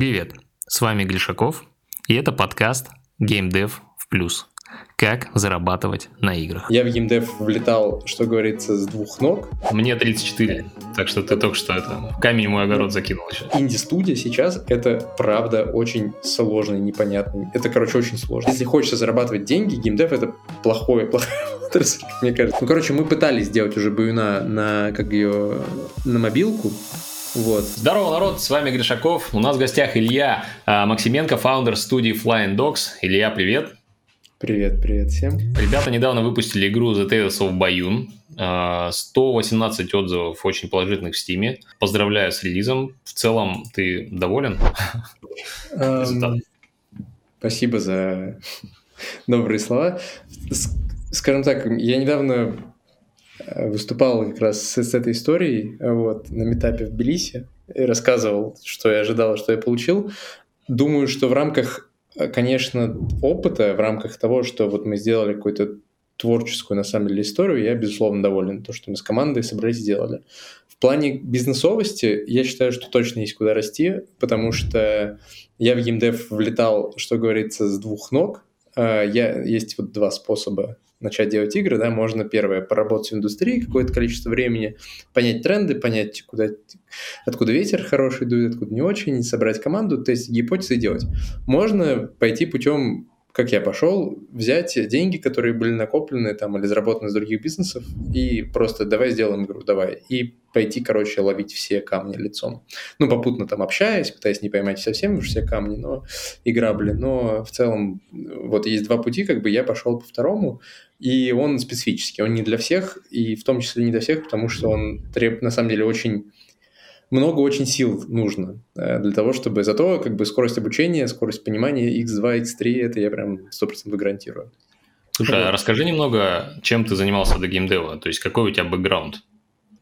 Привет, с вами Глишаков, и это подкаст GameDev в плюс. Как зарабатывать на играх. Я в геймдев влетал, что говорится, с двух ног. Мне 34, так что ты только что это камень в мой огород закинул еще. Инди-студия сейчас это правда очень сложно и непонятно. Это, короче, очень сложно. Если хочется зарабатывать деньги, геймдев это плохое, плохое отрасль, мне кажется. Ну, короче, мы пытались сделать уже баюна на, как ее, на мобилку, вот. Здорово, народ, с вами Гришаков. У нас в гостях Илья а, Максименко, фаундер студии Flying Dogs. Илья, привет. Привет, привет всем. Ребята недавно выпустили игру The Tales of Bayun. 118 отзывов очень положительных в Стиме. Поздравляю с релизом. В целом, ты доволен? Um, спасибо за добрые слова. Скажем так, я недавно выступал как раз с, с этой историей вот, на метапе в Тбилиси и рассказывал, что я ожидал, что я получил. Думаю, что в рамках, э, конечно, опыта, в рамках того, что вот мы сделали какую-то творческую, на самом деле, историю, я, безусловно, доволен. То, что мы с командой собрались сделали. В плане бизнесовости я считаю, что точно есть куда расти, потому что я в геймдев влетал, что говорится, с двух ног. Э, я, есть вот два способа начать делать игры, да, можно первое поработать в индустрии какое-то количество времени, понять тренды, понять, куда, откуда ветер хороший дует, откуда не очень, собрать команду, тестить гипотезы и делать. Можно пойти путем как я пошел, взять деньги, которые были накоплены там или заработаны из других бизнесов, и просто давай сделаем игру, давай. И пойти, короче, ловить все камни лицом. Ну, попутно там общаясь, пытаясь не поймать совсем все камни, но и грабли. Но в целом вот есть два пути, как бы я пошел по второму, и он специфический, он не для всех, и в том числе не для всех, потому что он требует, на самом деле, очень много очень сил нужно э, для того, чтобы... Зато как бы скорость обучения, скорость понимания x2, x3, это я прям 100% гарантирую. Слушай, а расскажи немного, чем ты занимался до геймдева, то есть какой у тебя бэкграунд?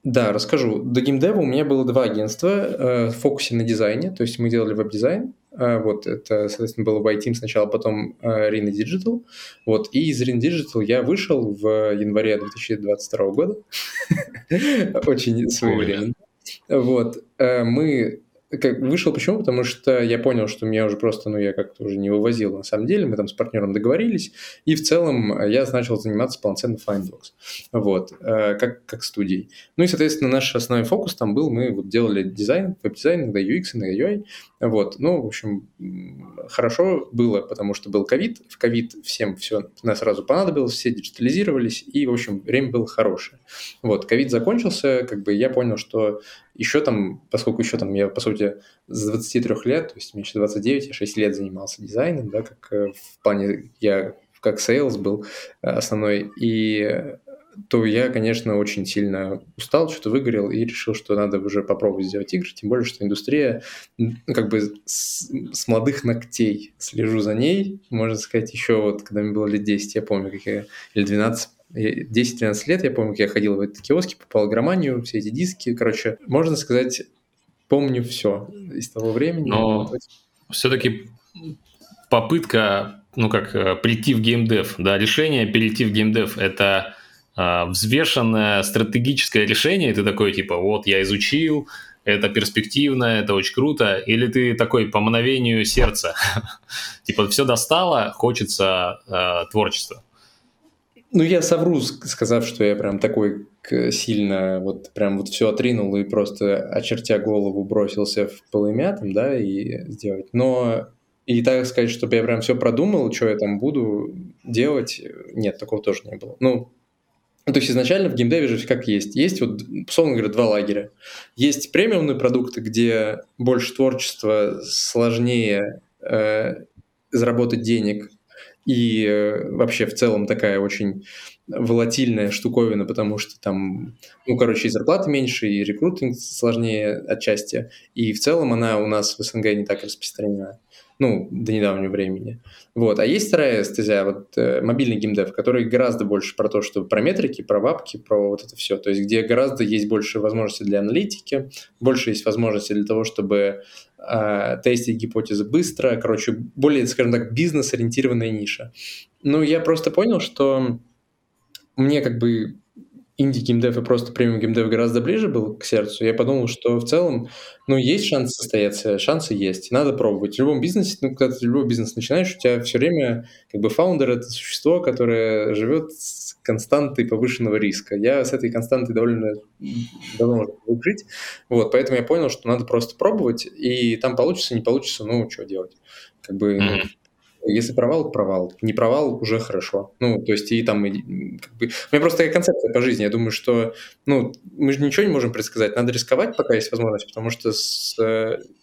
Да, расскажу. До геймдева у меня было два агентства э, в фокусе на дизайне, то есть мы делали веб-дизайн, вот, это, соответственно, было YTeam сначала, потом э, Rina Digital, вот, и из Rina Digital я вышел в январе 2022 года, очень своевременно. Вот. Э, мы как вышел почему? Потому что я понял, что меня уже просто, ну, я как-то уже не вывозил на самом деле, мы там с партнером договорились, и в целом я начал заниматься полноценно Findbox, вот, э, как, как студией. Ну и, соответственно, наш основной фокус там был, мы вот делали дизайн, веб-дизайн, иногда UX, иногда UI, вот, ну, в общем, хорошо было, потому что был ковид, в ковид всем все нас сразу понадобилось, все диджитализировались, и, в общем, время было хорошее. Вот, ковид закончился, как бы я понял, что еще там, поскольку еще там я, по сути, с 23 лет, то есть мне еще 29, я 6 лет занимался дизайном, да, как э, в плане, я как sales был э, основной, и то я, конечно, очень сильно устал, что-то выгорел и решил, что надо уже попробовать сделать игры, тем более, что индустрия ну, как бы с, с молодых ногтей слежу за ней, можно сказать, еще вот, когда мне было лет 10, я помню, как я, или 12, 10-12 лет, я помню, как я ходил в эти киоски, попал грамманию, все эти диски, короче, можно сказать, помню все из того времени. Но все-таки попытка, ну как, э, прийти в геймдев, да, решение перейти в геймдев, это э, взвешенное стратегическое решение, и ты такой, типа, вот, я изучил, это перспективно, это очень круто, или ты такой по мановению сердца, типа, все достало, хочется э, творчества. Ну, я совру, сказав, что я прям такой сильно вот прям вот все отринул и просто, очертя голову, бросился в полымя там, да, и сделать. Но и так сказать, чтобы я прям все продумал, что я там буду делать, нет, такого тоже не было. Ну, то есть изначально в геймдеве же как есть. Есть вот, условно говоря, два лагеря. Есть премиумные продукты, где больше творчества, сложнее э, заработать денег, и э, вообще в целом такая очень волатильная штуковина, потому что там, ну, короче, и зарплаты меньше, и рекрутинг сложнее отчасти, и в целом она у нас в СНГ не так распространена ну, до недавнего времени. Вот. А есть вторая стезя, вот э, мобильный геймдев, который гораздо больше про то, что про метрики, про вапки, про вот это все. То есть где гораздо есть больше возможностей для аналитики, больше есть возможностей для того, чтобы э, тестить гипотезы быстро. Короче, более, скажем так, бизнес-ориентированная ниша. Ну, я просто понял, что мне как бы инди-геймдев и просто премиум геймдев гораздо ближе был к сердцу, я подумал, что в целом, ну, есть шанс состояться, шансы есть, надо пробовать. В любом бизнесе, ну, когда ты любой бизнес начинаешь, у тебя все время, как бы, фаундер — это существо, которое живет с константой повышенного риска. Я с этой константой довольно давно уже жить, вот, поэтому я понял, что надо просто пробовать, и там получится, не получится, ну, что делать. Как бы, mm-hmm. Если провал, провал. Не провал, уже хорошо. Ну, то есть и там... И, как бы... У меня просто такая концепция по жизни. Я думаю, что ну, мы же ничего не можем предсказать. Надо рисковать, пока есть возможность, потому что с,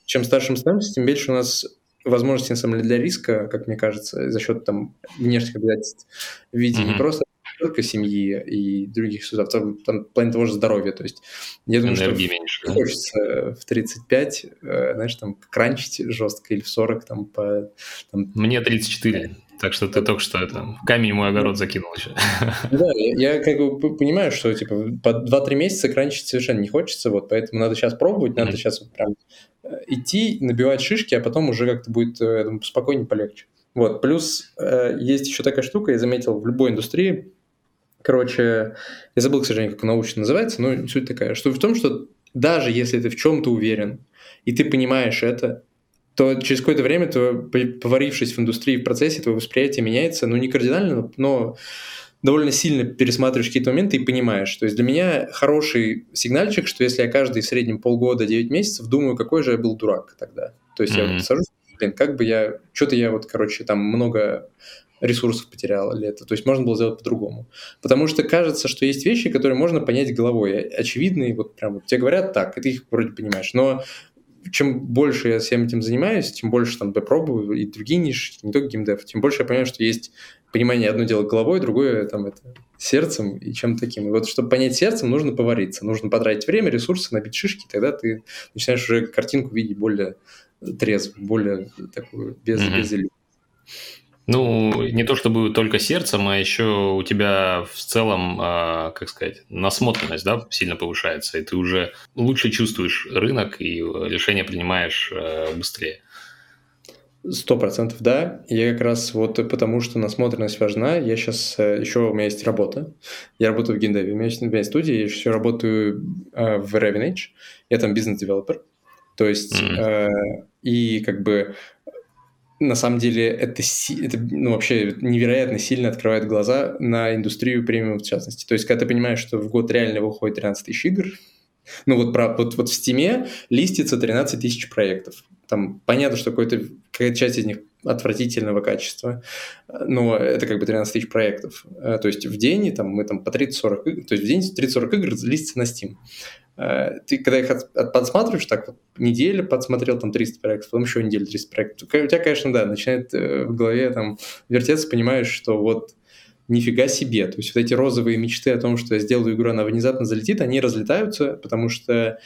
чем старше мы становимся, тем меньше у нас возможности, на самом деле, для риска, как мне кажется, за счет там внешних обязательств в виде mm-hmm. не просто только семьи и других сюжетов, там, там в плане того же здоровья. То есть я думаю, Энергии что меньше, хочется в 35, э, знаешь, там кранчить жестко или в 40 там по... Там... Мне 34. Так что ты только что это камень мой огород закинул еще. Да, я, я как бы понимаю, что типа по 2-3 месяца кранчить совершенно не хочется, вот поэтому надо сейчас пробовать, надо сейчас вот прям э, идти, набивать шишки, а потом уже как-то будет э, думаю, спокойнее, полегче. Вот, плюс э, есть еще такая штука, я заметил в любой индустрии, Короче, я забыл, к сожалению, как научно называется, но суть такая, что в том, что даже если ты в чем-то уверен, и ты понимаешь это, то через какое-то время, то, поварившись в индустрии, в процессе, твое восприятие меняется, ну, не кардинально, но довольно сильно пересматриваешь какие-то моменты и понимаешь. То есть для меня хороший сигнальчик, что если я каждый в среднем полгода, 9 месяцев думаю, какой же я был дурак тогда. То есть mm-hmm. я вот сажусь, блин, как бы я, что-то я вот, короче, там много ресурсов потерял или это. То есть можно было сделать по-другому. Потому что кажется, что есть вещи, которые можно понять головой. Очевидные, вот прям вот тебе говорят так, и ты их вроде понимаешь. Но чем больше я всем этим занимаюсь, тем больше там пробую и другие ниши, не только геймдев, тем больше я понимаю, что есть понимание одно дело головой, другое там это сердцем и чем таким. И вот чтобы понять сердцем, нужно повариться, нужно потратить время, ресурсы, набить шишки, тогда ты начинаешь уже картинку видеть более трезво, более такую, без, mm-hmm. без иллюзий. Ну, не то чтобы только сердцем, а еще у тебя в целом, э, как сказать, насмотренность, да, сильно повышается, и ты уже лучше чувствуешь рынок и решения принимаешь э, быстрее. Сто процентов, да. Я как раз вот потому, что насмотренность важна, я сейчас э, еще у меня есть работа. Я работаю в Гиндеве, у меня есть, у меня есть студия, я еще работаю э, в Ravenage. Я там бизнес-девелопер. То есть, mm-hmm. э, и как бы на самом деле это, это ну, вообще невероятно сильно открывает глаза на индустрию премиум в частности. То есть, когда ты понимаешь, что в год реально выходит 13 тысяч игр, ну вот, про, вот, вот в Steam листится 13 тысяч проектов. Там понятно, что какая-то часть из них отвратительного качества, но это как бы 13 тысяч проектов. Э, то есть в день там, мы там по 30-40 игр, то есть в день 30-40 игр листится на Steam. Э, ты когда их от, от, подсматриваешь, так вот, неделю подсмотрел там 300 проектов, потом еще неделю 300 проектов, у тебя, конечно, да, начинает э, в голове там вертеться, понимаешь, что вот нифига себе. То есть вот эти розовые мечты о том, что я сделаю игру, она внезапно залетит, они разлетаются, потому что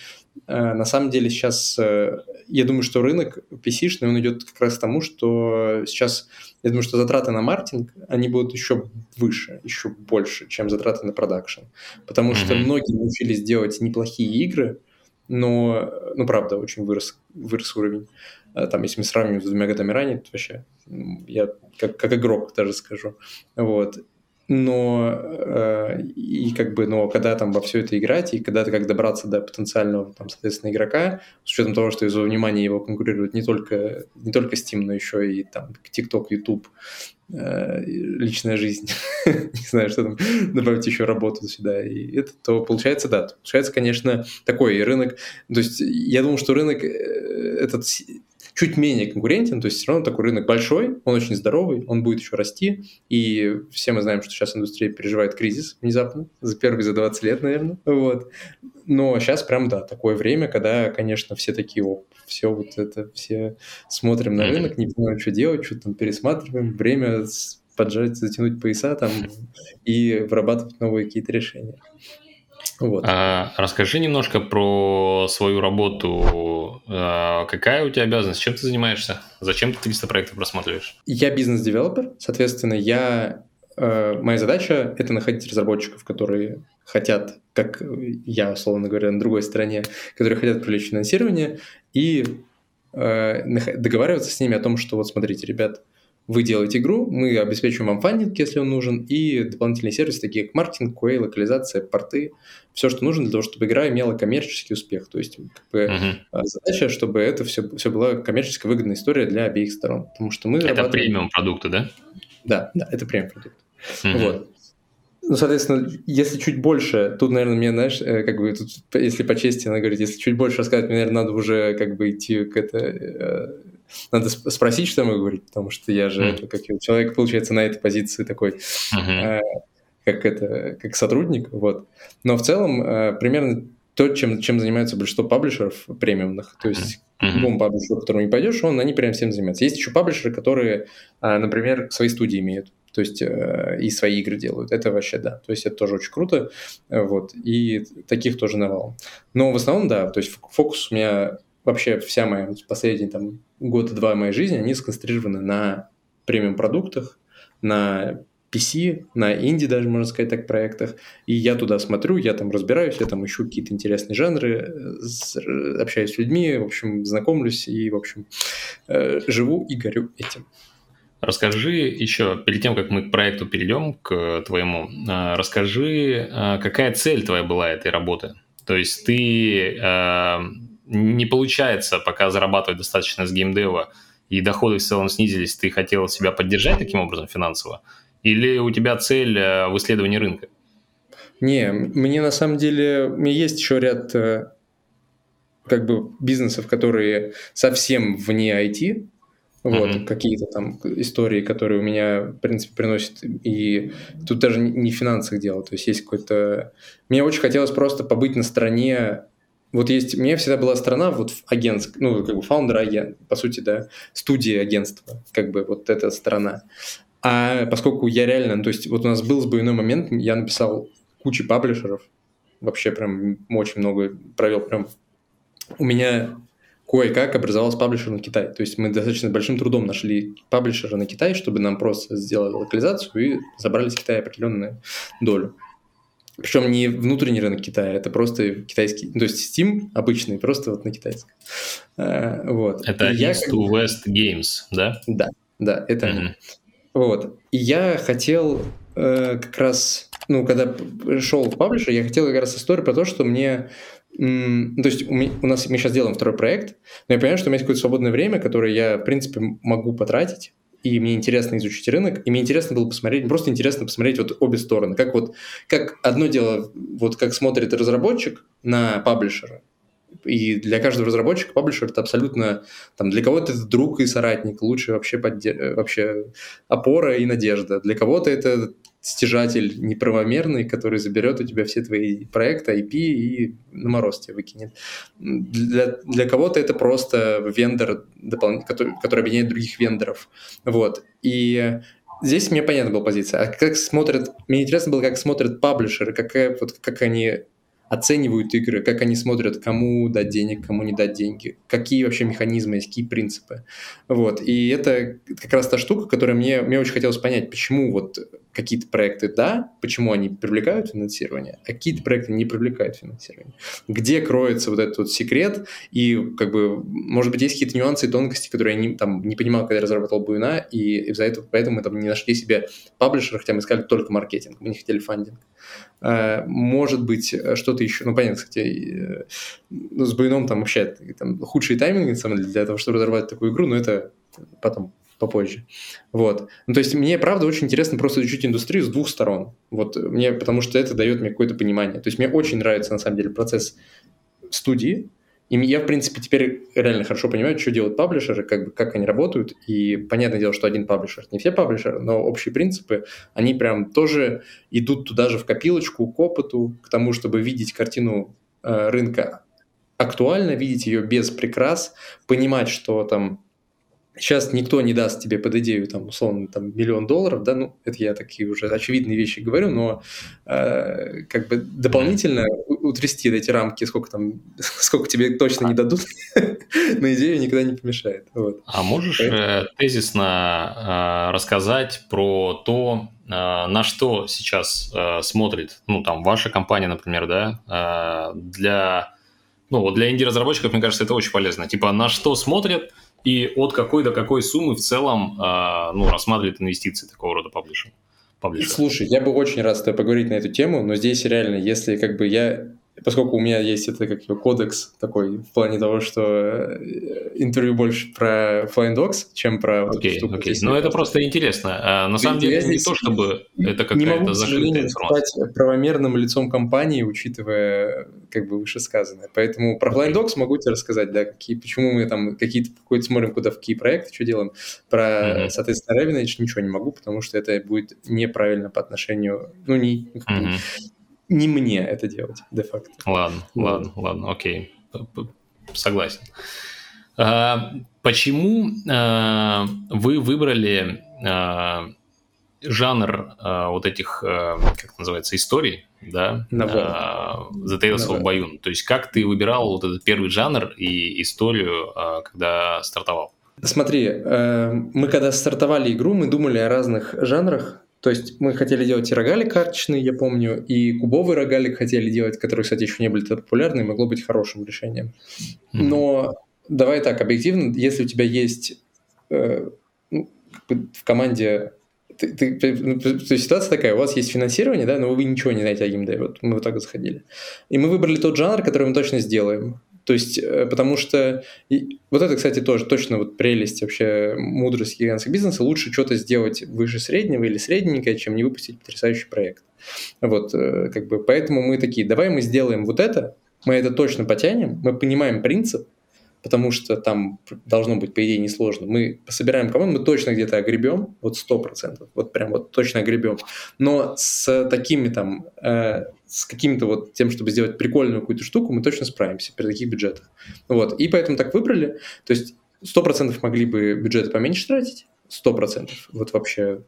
на самом деле сейчас, э, я думаю, что рынок PC-шный, он идет как раз к тому, что сейчас, я думаю, что затраты на маркетинг, они будут еще выше, еще больше, чем затраты на продакшн. Потому mm-hmm. что многие научились делать неплохие игры, но, ну, правда, очень вырос, вырос уровень. Э, там, если мы сравним с двумя годами ранее, то вообще я как, как игрок даже скажу. Вот. Но э, и как бы, но когда там во все это играть, и когда ты как добраться до потенциального, там, соответственно, игрока, с учетом того, что из-за внимания его конкурирует не только, не только Steam, но еще и там TikTok, YouTube, э, личная жизнь, не знаю, что там, добавить еще работу сюда, и это, то получается, да, получается, конечно, такой рынок, то есть я думаю, что рынок э, этот чуть менее конкурентен, то есть все равно такой рынок большой, он очень здоровый, он будет еще расти, и все мы знаем, что сейчас индустрия переживает кризис внезапно, за первые за 20 лет, наверное, вот. Но сейчас прям, да, такое время, когда, конечно, все такие, оп, все вот это, все смотрим на рынок, не знаем, что делать, что там пересматриваем, время поджать, затянуть пояса там и вырабатывать новые какие-то решения. Вот. А, расскажи немножко про свою работу. А, какая у тебя обязанность? Чем ты занимаешься? Зачем ты 300 проектов просматриваешь? Я бизнес-девелопер. Соответственно, я, э, моя задача — это находить разработчиков, которые хотят, как я, условно говоря, на другой стороне, которые хотят привлечь финансирование, и э, договариваться с ними о том, что вот смотрите, ребят, вы делаете игру, мы обеспечиваем вам фандинг, если он нужен, и дополнительные сервисы, такие как маркетинг, QA, локализация, порты, все, что нужно для того, чтобы игра имела коммерческий успех. То есть как бы, uh-huh. задача, чтобы это все, все была коммерчески выгодная история для обеих сторон. Потому что мы это премиум продукты, да? Да, да, это премиум продукт. Uh-huh. Вот. Ну, соответственно, если чуть больше, тут, наверное, мне, знаешь, э, как бы, тут, если по чести надо говорить, если чуть больше рассказать, мне, наверное, надо уже как бы идти к это э, надо спросить, что мы говорить, потому что я же, mm. как человек, получается, на этой позиции такой, mm-hmm. э, как это, как сотрудник, вот. Но в целом э, примерно то, чем, чем занимаются большинство паблишеров премиумных, то есть mm-hmm. любому паблишеру, к которому не пойдешь, он, они прям всем занимаются. Есть еще паблишеры, которые, э, например, свои студии имеют, то есть э, и свои игры делают. Это вообще да. То есть это тоже очень круто. Вот. И таких тоже навалом. Но в основном, да, то есть фокус у меня вообще вся моя последние там год-два моей жизни, они сконцентрированы на премиум-продуктах, на PC, на инди даже, можно сказать так, проектах. И я туда смотрю, я там разбираюсь, я там ищу какие-то интересные жанры, общаюсь с людьми, в общем, знакомлюсь и, в общем, э, живу и горю этим. Расскажи еще, перед тем, как мы к проекту перейдем, к твоему, э, расскажи, э, какая цель твоя была этой работы? То есть ты не получается пока зарабатывать достаточно с геймдева, и доходы в целом снизились, ты хотел себя поддержать таким образом финансово? Или у тебя цель э, в исследовании рынка? Не, мне на самом деле, у меня есть еще ряд э, как бы бизнесов, которые совсем вне IT, вот, mm-hmm. какие-то там истории, которые у меня, в принципе, приносят, и тут даже не в финансах дело, то есть есть какой-то... Мне очень хотелось просто побыть на стороне вот есть, у меня всегда была страна вот агентск, ну, как бы фаундер агент, по сути, да, студии агентства, как бы вот эта страна. А поскольку я реально, ну, то есть вот у нас был сбойной момент, я написал кучу паблишеров, вообще прям очень много провел, прям у меня кое-как образовался паблишер на Китай. То есть мы достаточно большим трудом нашли паблишера на Китай, чтобы нам просто сделали локализацию и забрали с Китая определенную долю. Причем не внутренний рынок Китая, это просто китайский, то есть Steam обычный, просто вот на китайском. А, вот. Это и East to West Games, да? Да, да, это mm-hmm. они. Вот. И я хотел э, как раз, ну, когда пришел в паблишер, я хотел как раз историю про то, что мне то есть у, меня, у нас мы сейчас делаем второй проект, но я понимаю, что у меня есть какое-то свободное время, которое я, в принципе, могу потратить и мне интересно изучить рынок, и мне интересно было посмотреть, просто интересно посмотреть вот обе стороны. Как вот, как одно дело, вот как смотрит разработчик на паблишера, и для каждого разработчика паблишер это абсолютно, там, для кого-то это друг и соратник, лучший вообще, подде... вообще опора и надежда. Для кого-то это стяжатель неправомерный, который заберет у тебя все твои проекты, IP и на мороз тебя выкинет. Для, для кого-то это просто вендор, допол... который, который объединяет других вендоров. Вот. И здесь мне понятна была позиция. А как смотрят... Мне интересно было, как смотрят паблишеры, какая, вот, как они оценивают игры, как они смотрят, кому дать денег, кому не дать деньги, какие вообще механизмы есть, какие принципы. Вот. И это как раз та штука, которая мне, мне очень хотелось понять, почему вот какие-то проекты да, почему они привлекают финансирование, а какие-то проекты не привлекают финансирование. Где кроется вот этот вот секрет, и как бы, может быть, есть какие-то нюансы и тонкости, которые я не, там, не понимал, когда я разрабатывал Буйна, и из-за этого, поэтому мы там не нашли себе паблишера, хотя мы искали только маркетинг, мы не хотели фандинг. А, может быть, что-то еще, ну, понятно, кстати, ну, с Буйном там вообще там, худшие тайминги, на самом деле, для того, чтобы разрабатывать такую игру, но это потом попозже. Вот. Ну, то есть мне, правда, очень интересно просто изучить индустрию с двух сторон. Вот мне, потому что это дает мне какое-то понимание. То есть мне очень нравится, на самом деле, процесс студии, и я, в принципе, теперь реально хорошо понимаю, что делают паблишеры, как, бы, как они работают. И понятное дело, что один паблишер, не все паблишеры, но общие принципы, они прям тоже идут туда же в копилочку, к опыту, к тому, чтобы видеть картину э, рынка актуально, видеть ее без прикрас, понимать, что там Сейчас никто не даст тебе под идею, там, условно, там, миллион долларов, да, ну, это я такие уже очевидные вещи говорю, но э, как бы дополнительно утрясти эти рамки, сколько там, сколько тебе точно не дадут, на идею никогда не помешает. Вот. А можешь э, тезисно э, рассказать про то, э, на что сейчас э, смотрит, ну, там, ваша компания, например, да, э, для, ну, вот для инди-разработчиков, мне кажется, это очень полезно. Типа, на что смотрят, И от какой до какой суммы в целом э, ну, рассматривает инвестиции такого рода паблишинг? Слушай, я бы очень рад с тобой поговорить на эту тему, но здесь реально, если как бы я поскольку у меня есть это как его кодекс такой в плане того, что э, интервью больше про Flying Dogs, чем про вот okay, эту штуку. Okay. Ну, это просто интересно. А, на самом деле, не то, чтобы это какая-то закрытая информация. стать правомерным лицом компании, учитывая как бы вышесказанное. Поэтому про Flying Dogs могу тебе рассказать, да, какие, почему мы там какие-то какой-то смотрим, куда в какие проекты, что делаем. Про, mm-hmm. соответственно, Ravenage ничего не могу, потому что это будет неправильно по отношению, ну, не, mm-hmm не мне это делать, де-факто. Ладно, вот. ладно, ладно, окей, согласен. А, почему а, вы выбрали а, жанр а, вот этих, а, как называется, историй, да, а, The Tales of Bayun? То есть как ты выбирал вот этот первый жанр и историю, а, когда стартовал? Смотри, э, мы когда стартовали игру, мы думали о разных жанрах, то есть мы хотели делать и рогалик карточный, я помню, и кубовый рогалик хотели делать, которые, кстати, еще не были так популярны, и могло быть хорошим решением. Но давай так, объективно, если у тебя есть э, ну, в команде ты, ты, ну, то есть ситуация такая, у вас есть финансирование, да, но вы ничего не знаете о геймдеве, вот мы вот так заходили. И мы выбрали тот жанр, который мы точно сделаем. То есть, э, потому что... Вот это, кстати, тоже точно вот прелесть вообще мудрость гигантского бизнеса. Лучше что-то сделать выше среднего или средненькое, чем не выпустить потрясающий проект. Вот, э, как бы, поэтому мы такие, давай мы сделаем вот это, мы это точно потянем, мы понимаем принцип, потому что там должно быть, по идее, несложно. Мы собираем команду, мы точно где-то огребем, вот сто процентов, вот прям вот точно огребем. Но с такими там, э, с каким-то вот тем, чтобы сделать прикольную какую-то штуку, мы точно справимся при таких бюджетах. Вот, и поэтому так выбрали. То есть сто процентов могли бы бюджеты поменьше тратить, сто процентов, вот вообще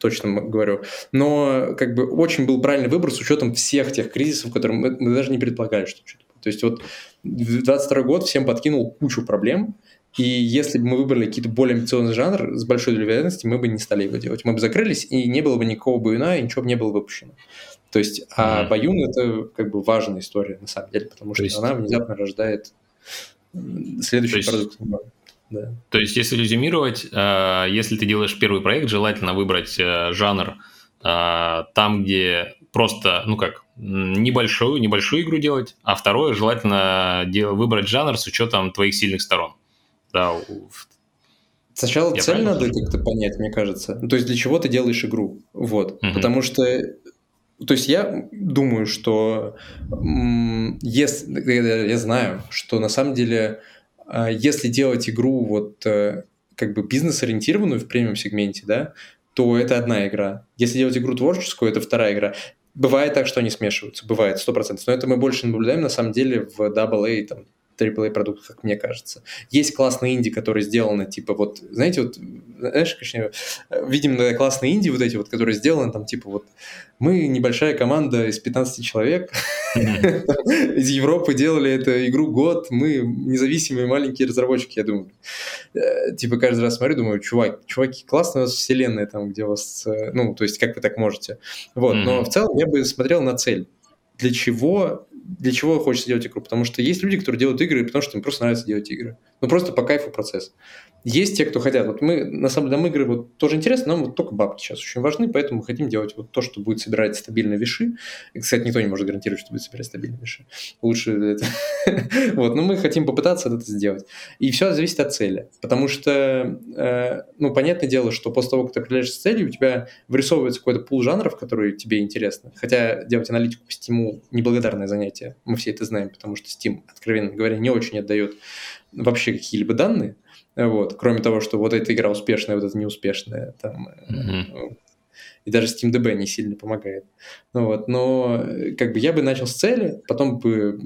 точно говорю. Но как бы очень был правильный выбор с учетом всех тех кризисов, которые мы, мы даже не предполагали, что что-то. То есть вот 22 год всем подкинул кучу проблем, и если бы мы выбрали какие-то более амбициозный жанр, с большой долей вероятности мы бы не стали его делать. Мы бы закрылись, и не было бы никакого баюна, и ничего бы не было выпущено. То есть, а баюн — это как бы важная история, на самом деле, потому что есть... она внезапно рождает следующий есть... продукт. Да. То есть, если резюмировать, э, если ты делаешь первый проект, желательно выбрать э, жанр э, там, где просто, ну как, небольшую, небольшую игру делать, а второе, желательно дел, выбрать жанр с учетом твоих сильных сторон. Да, Сначала Я цель надо как-то понять, мне кажется. Ну, то есть для чего ты делаешь игру? Вот. Угу. Потому что то есть я думаю, что если я знаю, что на самом деле, а, если делать игру вот э, как бы бизнес-ориентированную в премиум сегменте, да, то это одна игра. Если делать игру творческую, это вторая игра. Бывает так, что они смешиваются, бывает, сто процентов. Но это мы больше наблюдаем, на самом деле, в AA, там, AAA продуктов, как мне кажется. Есть классные инди, которые сделаны, типа, вот, знаете, вот, знаешь, конечно, видим да, классные инди вот эти вот, которые сделаны, там, типа, вот, мы небольшая команда из 15 человек из Европы делали эту игру год, мы независимые маленькие разработчики, я думаю. Э, типа, каждый раз смотрю, думаю, чувак, чуваки, классная у вас вселенная там, где у вас, э, ну, то есть, как вы так можете. Вот, но в целом я бы смотрел на цель для чего для чего хочется делать игру? Потому что есть люди, которые делают игры, потому что им просто нравится делать игры. Ну, просто по кайфу процесс. Есть те, кто хотят. Вот мы, на самом деле, нам игры вот тоже интересно, нам вот только бабки сейчас очень важны, поэтому мы хотим делать вот то, что будет собирать стабильные виши. И, кстати, никто не может гарантировать, что будет собирать стабильные виши. Лучше это... вот, но мы хотим попытаться это сделать. И все зависит от цели. Потому что, э, ну, понятное дело, что после того, как ты определяешься с целью, у тебя вырисовывается какой-то пул жанров, которые тебе интересны. Хотя делать аналитику по Steam неблагодарное занятие. Мы все это знаем, потому что Steam, откровенно говоря, не очень отдает вообще какие-либо данные, вот, кроме того, что вот эта игра успешная, вот эта неуспешная, там, mm-hmm. и даже SteamDB не сильно помогает. Ну, вот, но как бы я бы начал с цели, потом бы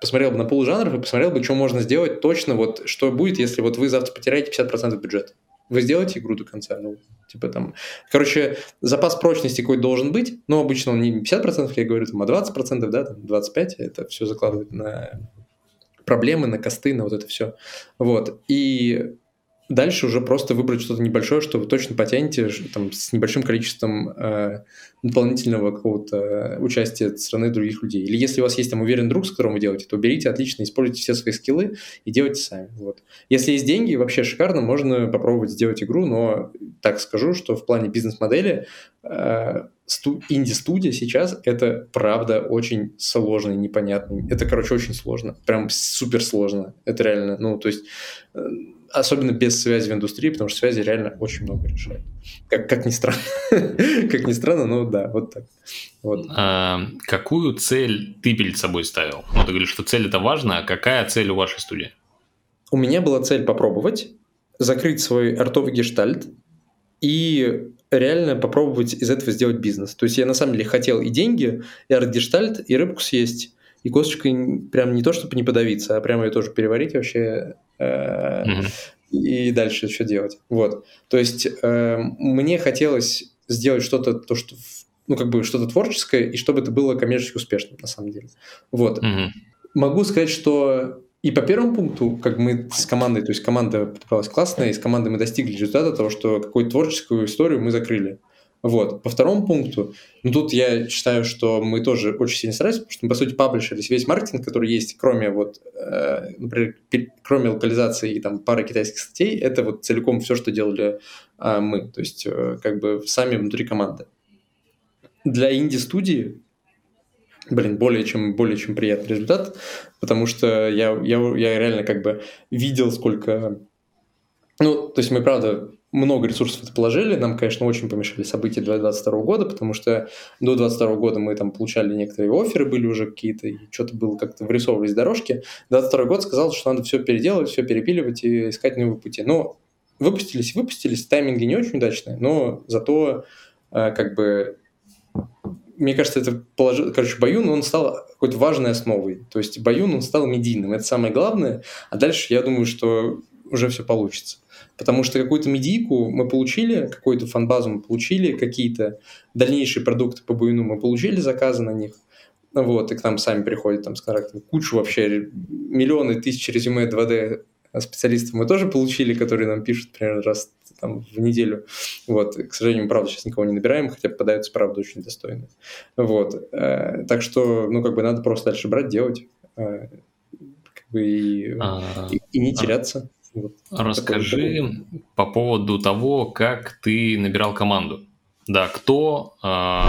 посмотрел бы на пол жанров и посмотрел бы, что можно сделать точно, вот что будет, если вот вы завтра потеряете 50% бюджета. Вы сделаете игру до конца, ну, типа там... Короче, запас прочности какой-то должен быть, но обычно он не 50%, я говорю, там, а 20%, да, там, 25%, это все закладывает на проблемы, на косты, на вот это все. Вот. И дальше уже просто выбрать что-то небольшое, что вы точно потянете там, с небольшим количеством э, дополнительного какого-то участия от стороны других людей. Или если у вас есть там уверенный друг, с которым вы делаете, то берите отлично, используйте все свои скиллы и делайте сами. Вот. Если есть деньги, вообще шикарно, можно попробовать сделать игру, но так скажу, что в плане бизнес-модели э, инди-студия сейчас это правда очень сложно и непонятно. Это, короче, очень сложно. Прям супер сложно. Это реально, ну, то есть э, особенно без связи в индустрии, потому что связи реально очень много решают. Как, как ни странно. как ни странно, но да, вот так. Вот. А, какую цель ты перед собой ставил? Ну, ты говоришь, что цель это важно, а какая цель у вашей студии? У меня была цель попробовать, закрыть свой артовый гештальт и реально попробовать из этого сделать бизнес. То есть я на самом деле хотел и деньги, и арт-гештальт, и рыбку съесть, и косточкой прям не то, чтобы не подавиться, а прямо ее тоже переварить вообще э, и дальше что делать. Вот. То есть э, мне хотелось сделать что-то, то, что ну, как бы что-то творческое, и чтобы это было коммерчески успешным, на самом деле. Вот. Могу сказать, что и по первому пункту, как мы с командой, то есть команда подобралась классная, и с командой мы достигли результата того, что какую-то творческую историю мы закрыли. Вот. По второму пункту, ну тут я считаю, что мы тоже очень сильно старались, потому что мы, по сути, паблишились весь маркетинг, который есть, кроме вот, э, например, кроме локализации и там пары китайских статей, это вот целиком все, что делали э, мы, то есть э, как бы сами внутри команды. Для инди-студии блин, более чем, более чем приятный результат, потому что я, я, я реально как бы видел, сколько... Ну, то есть мы, правда, много ресурсов это положили. Нам, конечно, очень помешали события 2022 года, потому что до 2022 года мы там получали некоторые оферы, были уже какие-то, и что-то было как-то вырисовывались дорожки. 2022 год сказал, что надо все переделывать, все перепиливать и искать новые пути. Но выпустились, выпустились, тайминги не очень удачные, но зато э, как бы мне кажется, это положил, короче, Баюн, он стал какой-то важной основой. То есть Баюн, он стал медийным, это самое главное. А дальше я думаю, что уже все получится. Потому что какую-то медийку мы получили, какую-то фанбазу мы получили, какие-то дальнейшие продукты по Баюну мы получили заказы на них. Вот, и к нам сами приходят там с контрактами. Кучу вообще, миллионы, тысячи резюме 2D специалистов мы тоже получили, которые нам пишут примерно раз там, в неделю. Вот. К сожалению, мы, правда, сейчас никого не набираем, хотя попадаются, правда, очень достойные. Вот. Э, так что, ну, как бы надо просто дальше брать, делать. Э, как бы и, а, и, и не а теряться. Вот. Расскажи по поводу того, как ты набирал команду. Да, кто э,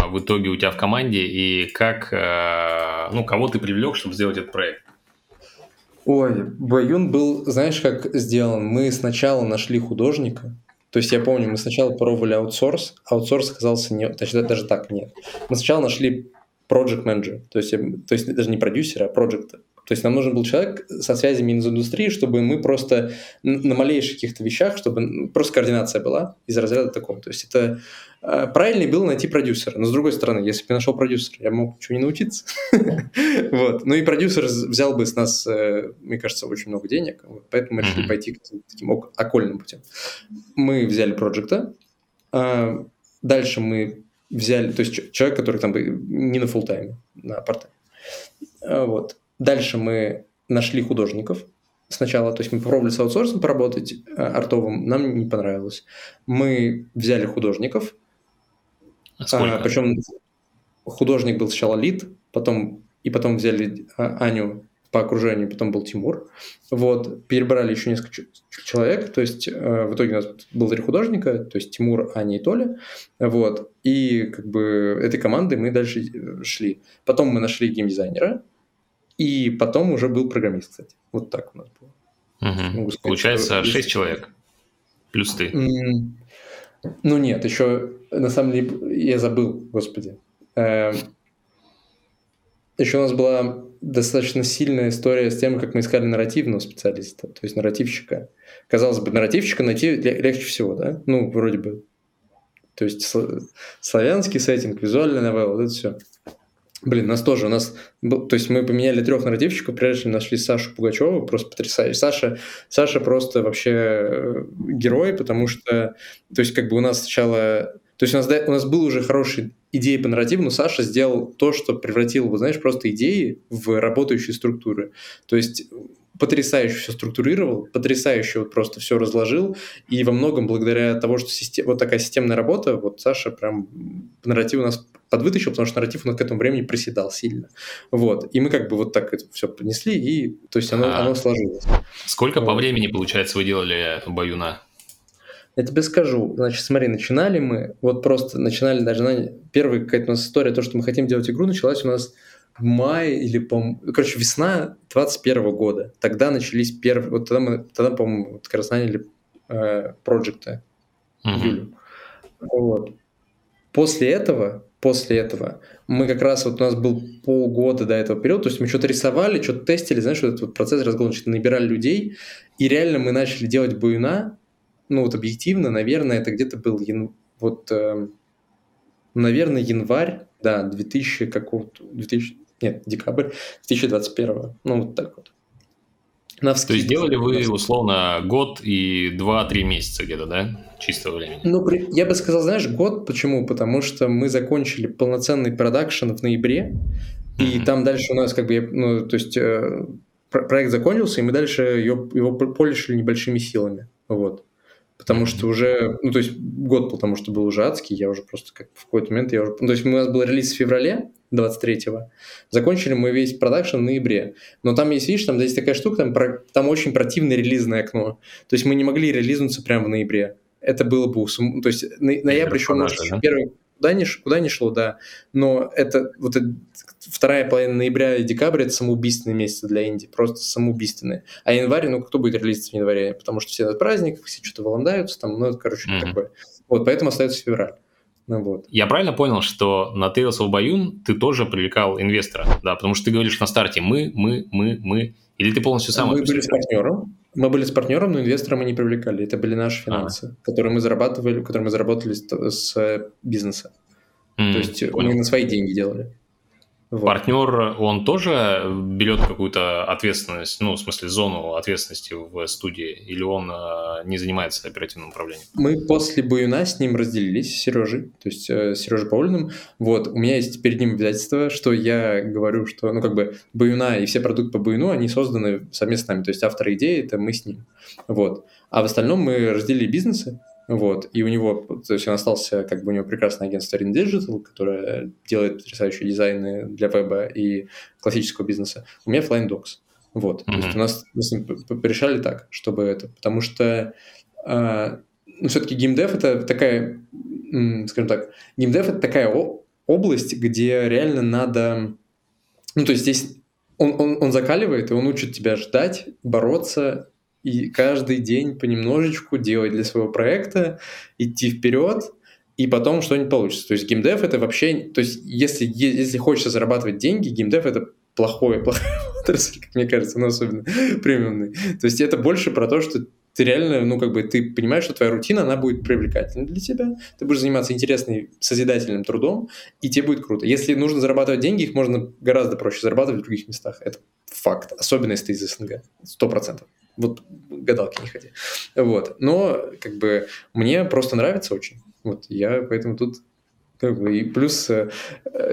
в итоге у тебя в команде и как, э, ну, кого ты привлек, чтобы сделать этот проект? Ой, Баюн был, знаешь, как сделан? Мы сначала нашли художника, то есть я помню, мы сначала пробовали аутсорс, аутсорс оказался не... Точнее, даже так нет. Мы сначала нашли project manager, то есть, то есть даже не продюсера, а project то есть нам нужен был человек со связями из индустрии, чтобы мы просто на малейших каких-то вещах, чтобы просто координация была из разряда такого. То есть это э, правильнее было найти продюсера. Но с другой стороны, если бы я нашел продюсера, я мог ничего не научиться. вот. Ну и продюсер взял бы с нас, э, мне кажется, очень много денег. Поэтому мы решили пойти таким окольным путем. Мы взяли проекта. А, дальше мы взяли, то есть человек, который там не на фулл тайме, на парт а, Вот. Дальше мы нашли художников сначала, то есть мы попробовали с аутсорсом поработать э, артовым, нам не понравилось. Мы взяли художников, а, причем художник был сначала лид, потом и потом взяли а, Аню по окружению, потом был Тимур. Вот, перебрали еще несколько человек, то есть э, в итоге у нас было три художника, то есть Тимур, Аня и Толя. Вот, и как бы этой командой мы дальше э, шли. Потом мы нашли геймдизайнера, и потом уже был программист, кстати. Вот так у нас было. Угу. Сказать, Получается, что... 6 человек. Плюс ты. Ну нет, еще на самом деле я забыл, господи. Эм, еще у нас была достаточно сильная история с тем, как мы искали нарративного специалиста, то есть нарративщика. Казалось бы, нарративщика найти легче всего, да? Ну, вроде бы. То есть славянский сеттинг, визуальная новелла, вот это все. Блин, нас тоже, у нас, то есть мы поменяли трех нарративщиков, прежде чем нашли Сашу Пугачеву, просто потрясающе. Саша, Саша просто вообще э, герой, потому что, то есть как бы у нас сначала, то есть у нас, у нас был уже хороший идеи по нарративу, но Саша сделал то, что превратил, вы знаешь, просто идеи в работающие структуры. То есть потрясающе все структурировал, потрясающе вот просто все разложил, и во многом благодаря того, что систем, вот такая системная работа, вот Саша прям нарратив у нас подвытащил, потому что нарратив у нас к этому времени проседал сильно. Вот. И мы как бы вот так это все понесли, и то есть оно, а оно сложилось. Сколько вот. по времени, получается, вы делали баюна? Я тебе скажу, значит, смотри, начинали мы, вот просто начинали даже, первая какая-то у нас история, то, что мы хотим делать игру, началась у нас в мае или, по короче, весна 21 года. Тогда начались первые, вот тогда мы, тогда, по-моему, вот как раз наняли э, проекты. Юлю. Вот. После этого, после этого мы как раз, вот у нас был полгода до этого периода, то есть мы что-то рисовали, что-то тестили, знаешь, вот этот вот процесс разгона, что-то набирали людей, и реально мы начали делать буйна, ну вот объективно, наверное, это где-то был ян... вот, э, наверное, январь, да, 2000 какого-то, 2000, нет, декабрь 2021, ну вот так вот. На То есть делали вы условно год и 2-3 месяца где-то, да, чистого времени? Ну, я бы сказал, знаешь, год. Почему? Потому что мы закончили полноценный продакшн в ноябре, mm-hmm. и там дальше у нас как бы, ну, то есть э, проект закончился, и мы дальше ее, его полишили небольшими силами, вот потому что уже, ну, то есть год, потому что был уже адский, я уже просто как в какой-то момент, я уже, ну, то есть у нас был релиз в феврале 23-го, закончили мы весь продакшн в ноябре, но там есть, видишь, там есть такая штука, там, про, там очень противное релизное окно, то есть мы не могли релизнуться прямо в ноябре, это было бы, то есть ноябрь еще, может, да? первый, куда ни, куда ни шло, да, но это вот это, вторая половина ноября и декабря это самоубийственные месяцы для Индии, просто самоубийственные. А январь, ну кто будет релизиться в январе? Потому что все на праздниках, все что-то воландаются, там, ну это, короче, mm-hmm. бы... Вот, поэтому остается февраль. Ну, вот. Я правильно понял, что на Tales of Bayun ты тоже привлекал инвестора, да, потому что ты говоришь на старте мы, мы, мы, мы, или ты полностью сам Мы были с партнером, мы были с партнером, но инвестора мы не привлекали. Это были наши финансы, а. которые мы зарабатывали, которые мы заработали с, с бизнеса. Mm, То есть понял. мы на свои деньги делали. Вот. Партнер, он тоже берет какую-то ответственность, ну, в смысле, зону ответственности в студии, или он э, не занимается оперативным управлением? Мы после Буюна с ним разделились, с Сережей, то есть э, Сережей Паулиным. Вот, у меня есть перед ним обязательство, что я говорю, что, ну, как бы, Буюна и все продукты по Буюну, они созданы совместно с нами, то есть автор идеи – это мы с ним. Вот. А в остальном мы разделили бизнесы, вот, и у него, то есть он остался, как бы у него прекрасное агентство Ring Digital, которое делает потрясающие дизайны для веба и классического бизнеса. У меня Flying Dogs. Вот, mm-hmm. то есть у нас мы с ним решали так, чтобы это, потому что э, ну, все-таки геймдев это такая, скажем так, геймдев это такая область, где реально надо, ну, то есть здесь он, он, он закаливает, и он учит тебя ждать, бороться, и каждый день понемножечку делать для своего проекта, идти вперед, и потом что-нибудь получится. То есть геймдев это вообще... То есть если, если хочется зарабатывать деньги, геймдев это плохое, плохое отрасль, как мне кажется, но особенно премиумный. То есть это больше про то, что ты реально, ну, как бы, ты понимаешь, что твоя рутина, она будет привлекательной для тебя, ты будешь заниматься интересным, созидательным трудом, и тебе будет круто. Если нужно зарабатывать деньги, их можно гораздо проще зарабатывать в других местах. Это факт. Особенно, если ты из СНГ. Сто процентов. Вот гадалки не ходи. Вот. Но как бы мне просто нравится очень. Вот я поэтому тут как бы, и плюс э,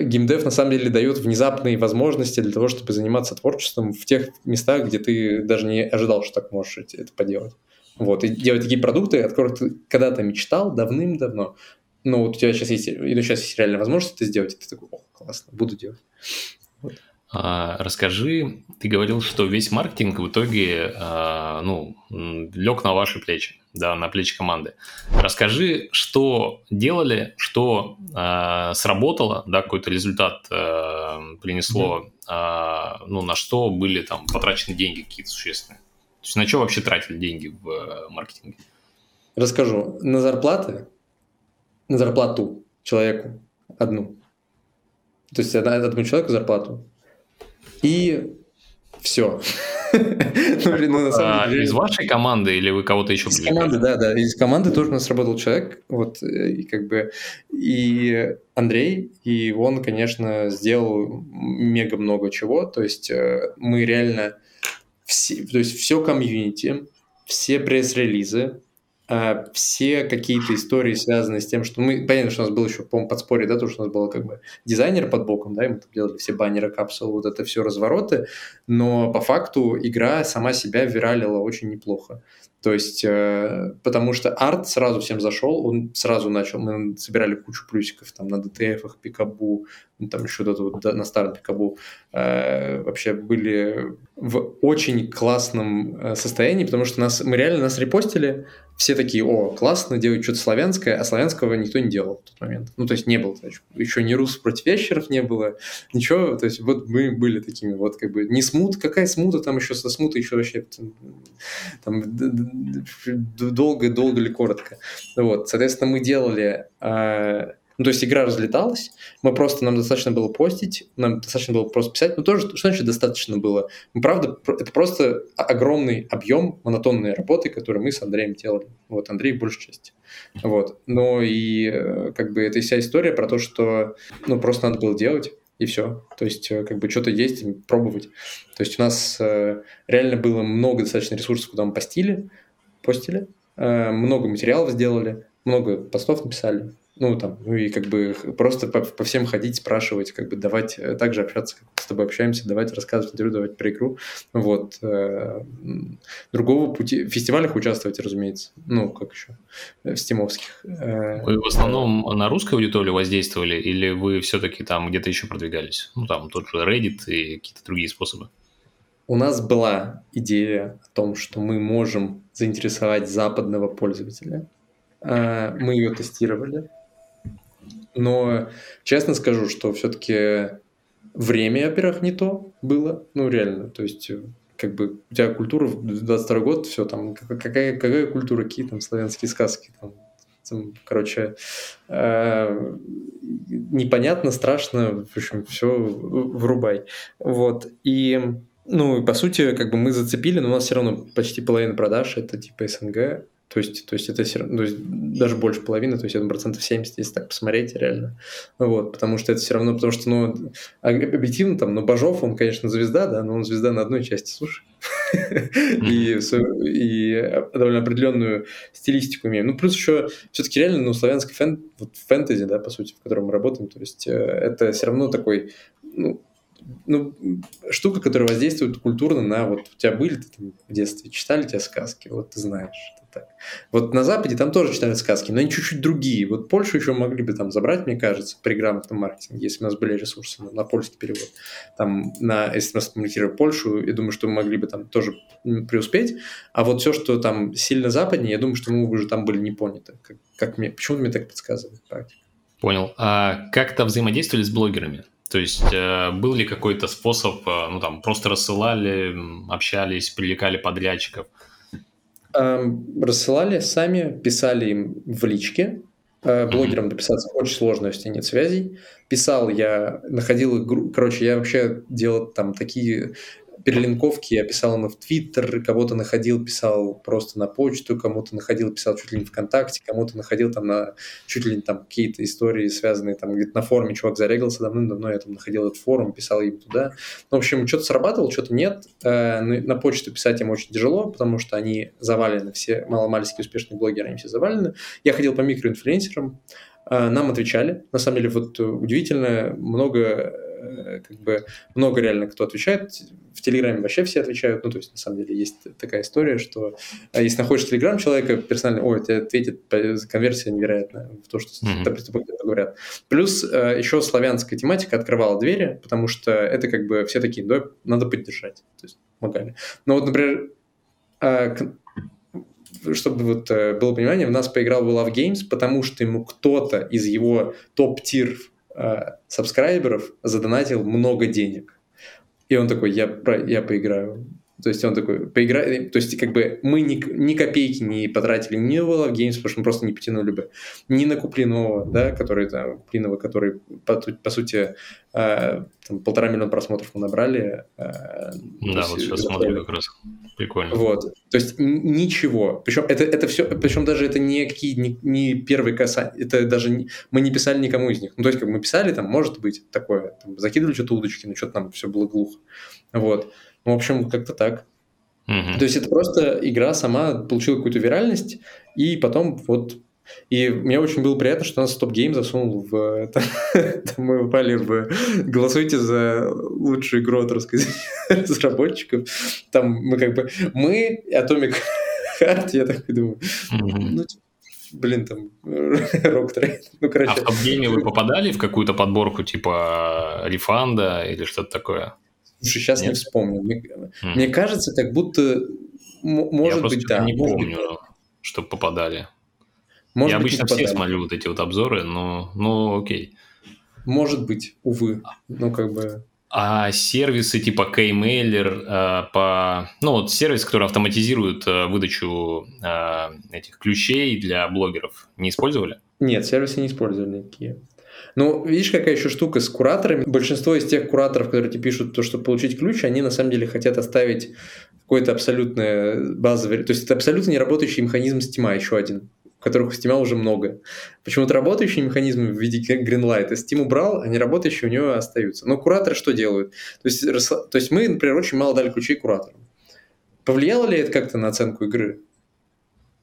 геймдев на самом деле дает внезапные возможности для того, чтобы заниматься творчеством в тех местах, где ты даже не ожидал, что так можешь это поделать. Вот, и делать такие продукты, о которых ты когда-то мечтал давным-давно. Но вот у тебя сейчас есть, и ну, сейчас есть реальная возможность это сделать, и ты такой, о, классно, буду делать. Вот. А, расскажи, ты говорил, что весь маркетинг в итоге а, ну, лег на ваши плечи, да, на плечи команды. Расскажи, что делали, что а, сработало, да, какой-то результат принесло, mm-hmm. ну, на что были там потрачены деньги какие-то существенные. То есть на что вообще тратили деньги в э, маркетинге? Расскажу. На зарплаты, на зарплату человеку одну. То есть одному человеку зарплату и все. ну, ну, а, деле... Из вашей команды или вы кого-то еще Из команды, да, да. Из команды тоже у нас работал человек, вот, и как бы, и Андрей, и он, конечно, сделал мега много чего, то есть э, мы реально, все, то есть все комьюнити, все пресс-релизы, а, все какие-то истории, связанные с тем, что мы... Понятно, что у нас был еще, по-моему, подспорье, да, то, что у нас был как бы дизайнер под боком, да, и мы там делали все баннеры, капсулы, вот это все развороты, но по факту игра сама себя виралила очень неплохо. То есть, э, потому что арт сразу всем зашел, он сразу начал, мы собирали кучу плюсиков там на DTF, Пикабу, ну, там еще вот, вот на старом Пикабу, э, вообще были в очень классном э, состоянии, потому что нас, мы реально нас репостили, все такие, о, классно, делают что-то славянское, а славянского никто не делал в тот момент. Ну, то есть не было, значит, еще ни рус против ящеров не было, ничего, то есть вот мы были такими, вот как бы, не смут, какая смута, там еще со смутой еще вообще там долго-долго или коротко. Вот, соответственно, мы делали а, ну, то есть игра разлеталась, мы просто, нам достаточно было постить, нам достаточно было просто писать, но тоже, что значит достаточно было? Мы, правда, это просто огромный объем монотонной работы, которую мы с Андреем делали. Вот, Андрей в большей части. Вот. Но и э, как бы это вся история про то, что, ну, просто надо было делать, и все. То есть, э, как бы что-то есть, пробовать. То есть у нас э, реально было много достаточно ресурсов, куда мы постили, постили, много материалов сделали, много постов написали, ну, там, ну и как бы просто по, по всем ходить, спрашивать, как бы давать, э, также общаться, как с тобой общаемся, давать рассказывать интервью, давать про игру. Вот. Э, другого пути... В фестивалях участвовать, разумеется. Ну, как еще? В стимовских. Вы в основном на русской аудитории воздействовали или вы все-таки там где-то еще продвигались? Ну, там тот же Reddit и какие-то другие способы. У нас была идея о том, что мы можем заинтересовать западного пользователя. Мы ее тестировали но честно скажу, что все-таки время, во-первых, не то было. Ну, реально. То есть, как бы у тебя культура в 22 год, все там, какая, какая культура, какие там славянские сказки, там, там короче, э, непонятно, страшно, в общем, все врубай. Вот. И, ну, по сути, как бы мы зацепили, но у нас все равно почти половина продаж это типа СНГ, то есть, то есть это все равно, то есть даже больше половины, то есть это процентов 70, если так посмотреть, реально. Вот, потому что это все равно, потому что, ну, объективно там, ну, Бажов, он, конечно, звезда, да, но он звезда на одной части суши. и, и довольно определенную стилистику имеем. Ну, плюс еще все-таки реально, ну, славянский фэн, вот фэнтези, да, по сути, в котором мы работаем, то есть э, это все равно такой, ну, ну, штука, которая воздействует культурно на вот у тебя были ты там в детстве читали тебе сказки, вот ты знаешь, так. Вот на Западе там тоже читают сказки, но они чуть-чуть другие. Вот Польшу еще могли бы там забрать, мне кажется, при грамотном маркетинге, если у нас были ресурсы на, на польский перевод. Там, на, если мы коммуникировали Польшу, я думаю, что мы могли бы там тоже преуспеть. А вот все, что там сильно западнее, я думаю, что мы уже там были не поняты. Как, как мне, почему мне так подсказывает практика? Понял. А как-то взаимодействовали с блогерами? То есть э, был ли какой-то способ, э, ну там просто рассылали, общались, привлекали подрядчиков? Рассылали сами, писали им в личке. Э, блогерам дописаться очень сложно, если нет связей. Писал я, находил, короче, я вообще делал там такие перелинковки я писал ему в Твиттер, кого-то находил, писал просто на почту, кому-то находил, писал чуть ли не ВКонтакте, кому-то находил там на чуть ли не там какие-то истории, связанные там где-то на форуме чувак зарегался давным-давно, я там находил этот форум, писал им туда. Ну, в общем, что-то сработало, что-то нет. Э, на почту писать им очень тяжело, потому что они завалены, все маломальски успешные блогеры, они все завалены. Я ходил по микроинфлюенсерам, э, нам отвечали. На самом деле, вот удивительно, много Э, как бы много реально кто отвечает. В Телеграме вообще все отвечают. Ну, то есть, на самом деле, есть такая история, что э, если находишь Телеграм человека персонально, ой, тебе ответит конверсия невероятная в то, что mm-hmm. говорят. Плюс э, еще славянская тематика открывала двери, потому что это как бы все такие, да, надо поддержать. То есть, помогали. Но вот, например, чтобы вот было понимание, в нас поиграл в Love Games, потому что ему кто-то из его топ-тир э, сабскрайберов задонатил много денег. И он такой, я, я поиграю. То есть он такой, поиграй, то есть как бы мы ни, ни копейки не потратили ни на Love Games, потому что мы просто не потянули бы, ни на Куплинова, да, который там, Куплинова, который по, по сути э, там, полтора миллиона просмотров мы набрали. Э, да, вот сейчас смотрю как раз. Прикольно. Вот. То есть ничего. Причем это, это все, причем даже это не какие не, не первые касания, это даже не, мы не писали никому из них. Ну, то есть, как мы писали, там, может быть, такое, там, закидывали что-то удочки, но что-то там все было глухо. Вот. Ну, в общем, как-то так. Mm-hmm. То есть это просто игра сама получила какую-то виральность, и потом вот и мне очень было приятно, что нас Топ Гейм засунул в... Мы упали в... Голосуйте за лучшую игру от разработчиков. Там мы как бы... Мы, Atomic Heart, я так думаю. Ну, типа, блин, там, Train. Ну, короче. А в топ-гейме вы попадали в какую-то подборку типа рефанда или что-то такое? Слушай, сейчас Нет? не вспомню. Мне, mm. мне кажется, как будто, может Я быть, да. не помню, что попадали. Может Я быть, обычно все смотрю вот эти вот обзоры, но, ну, окей. Может быть, увы. Ну, как бы... А сервисы типа Keymailer э, по... Ну, вот сервис, который автоматизирует э, выдачу э, этих ключей для блогеров, не использовали? Нет, сервисы не использовали никакие. Ну, видишь, какая еще штука с кураторами. Большинство из тех кураторов, которые тебе пишут то, чтобы получить ключ, они на самом деле хотят оставить какой-то абсолютно базовый... То есть это абсолютно не работающий механизм Steam, еще один которых у Steam уже много. Почему-то работающие механизмы в виде Greenlight Steam убрал, а не работающие у него остаются. Но кураторы что делают? То есть, то есть мы, например, очень мало дали ключей кураторам. Повлияло ли это как-то на оценку игры?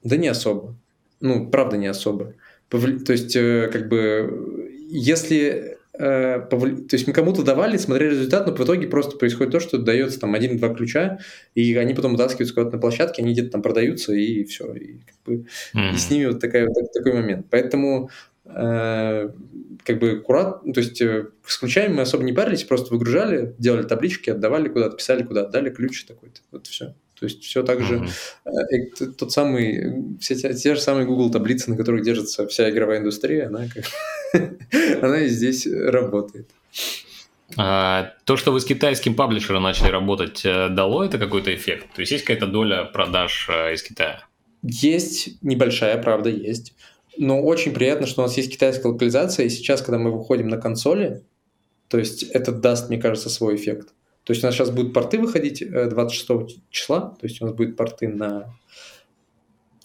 Да не особо. Ну, правда, не особо. Повли... То есть, э, как бы, если Э, то есть мы кому-то давали, смотрели результат, но в итоге просто происходит то, что дается там один-два ключа, и они потом вытаскиваются куда-то на площадке, они где-то там продаются, и все. И, как бы, mm-hmm. и с ними вот такая, вот такой момент. Поэтому э, как бы курат, то есть э, с ключами мы особо не парились, просто выгружали, делали таблички, отдавали куда-то, писали куда отдали ключ такой-то. Вот все. То есть все так же, mm-hmm. э, тот самый, все те, те же самые Google таблицы, на которых держится вся игровая индустрия, она, как, она и здесь работает. А, то, что вы с китайским паблишером начали работать, э, дало это какой-то эффект? То есть есть какая-то доля продаж э, из Китая? Есть, небольшая, правда, есть. Но очень приятно, что у нас есть китайская локализация, и сейчас, когда мы выходим на консоли, то есть это даст, мне кажется, свой эффект. То есть у нас сейчас будут порты выходить 26 э, числа, то есть у нас будут порты на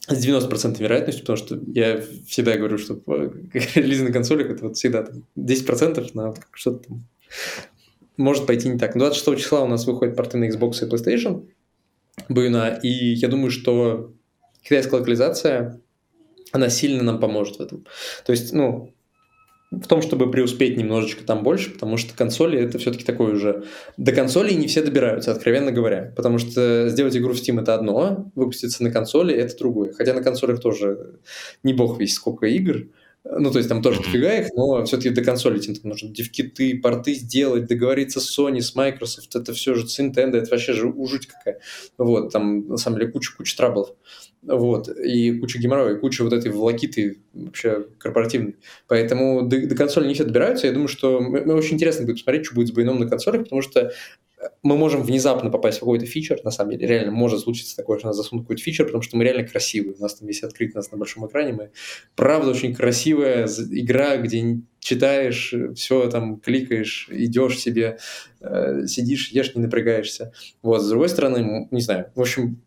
с 90% вероятностью, потому что я всегда говорю, что релизы на консолях это вот всегда там 10% на что-то там может пойти не так. 26 числа у нас выходят порты на Xbox и PlayStation Буюна, и я думаю, что китайская локализация, она сильно нам поможет в этом. То есть, ну, в том, чтобы преуспеть немножечко там больше, потому что консоли это все-таки такое уже... До консолей не все добираются, откровенно говоря. Потому что сделать игру в Steam это одно, выпуститься на консоли это другое. Хотя на консолях тоже не бог весь сколько игр. Ну, то есть там тоже дофига их, но все-таки до консоли тебе нужно девкиты, порты сделать, договориться с Sony, с Microsoft, это все же с Nintendo, это вообще же ужуть какая. Вот, там на самом деле куча-куча траблов. Вот, и куча геморроя, и куча вот этой волокиты вообще корпоративной. Поэтому до, до консоли не все добираются. Я думаю, что мы, очень интересно будет посмотреть, что будет с Байном на консолях, потому что мы можем внезапно попасть в какой-то фичер, на самом деле, реально может случиться такое, что нас засунут какой-то фичер, потому что мы реально красивые. У нас там, если открыть нас на большом экране, мы правда очень красивая игра, где читаешь, все там кликаешь, идешь себе, э, сидишь, ешь, не напрягаешься. Вот, с другой стороны, не знаю, в общем,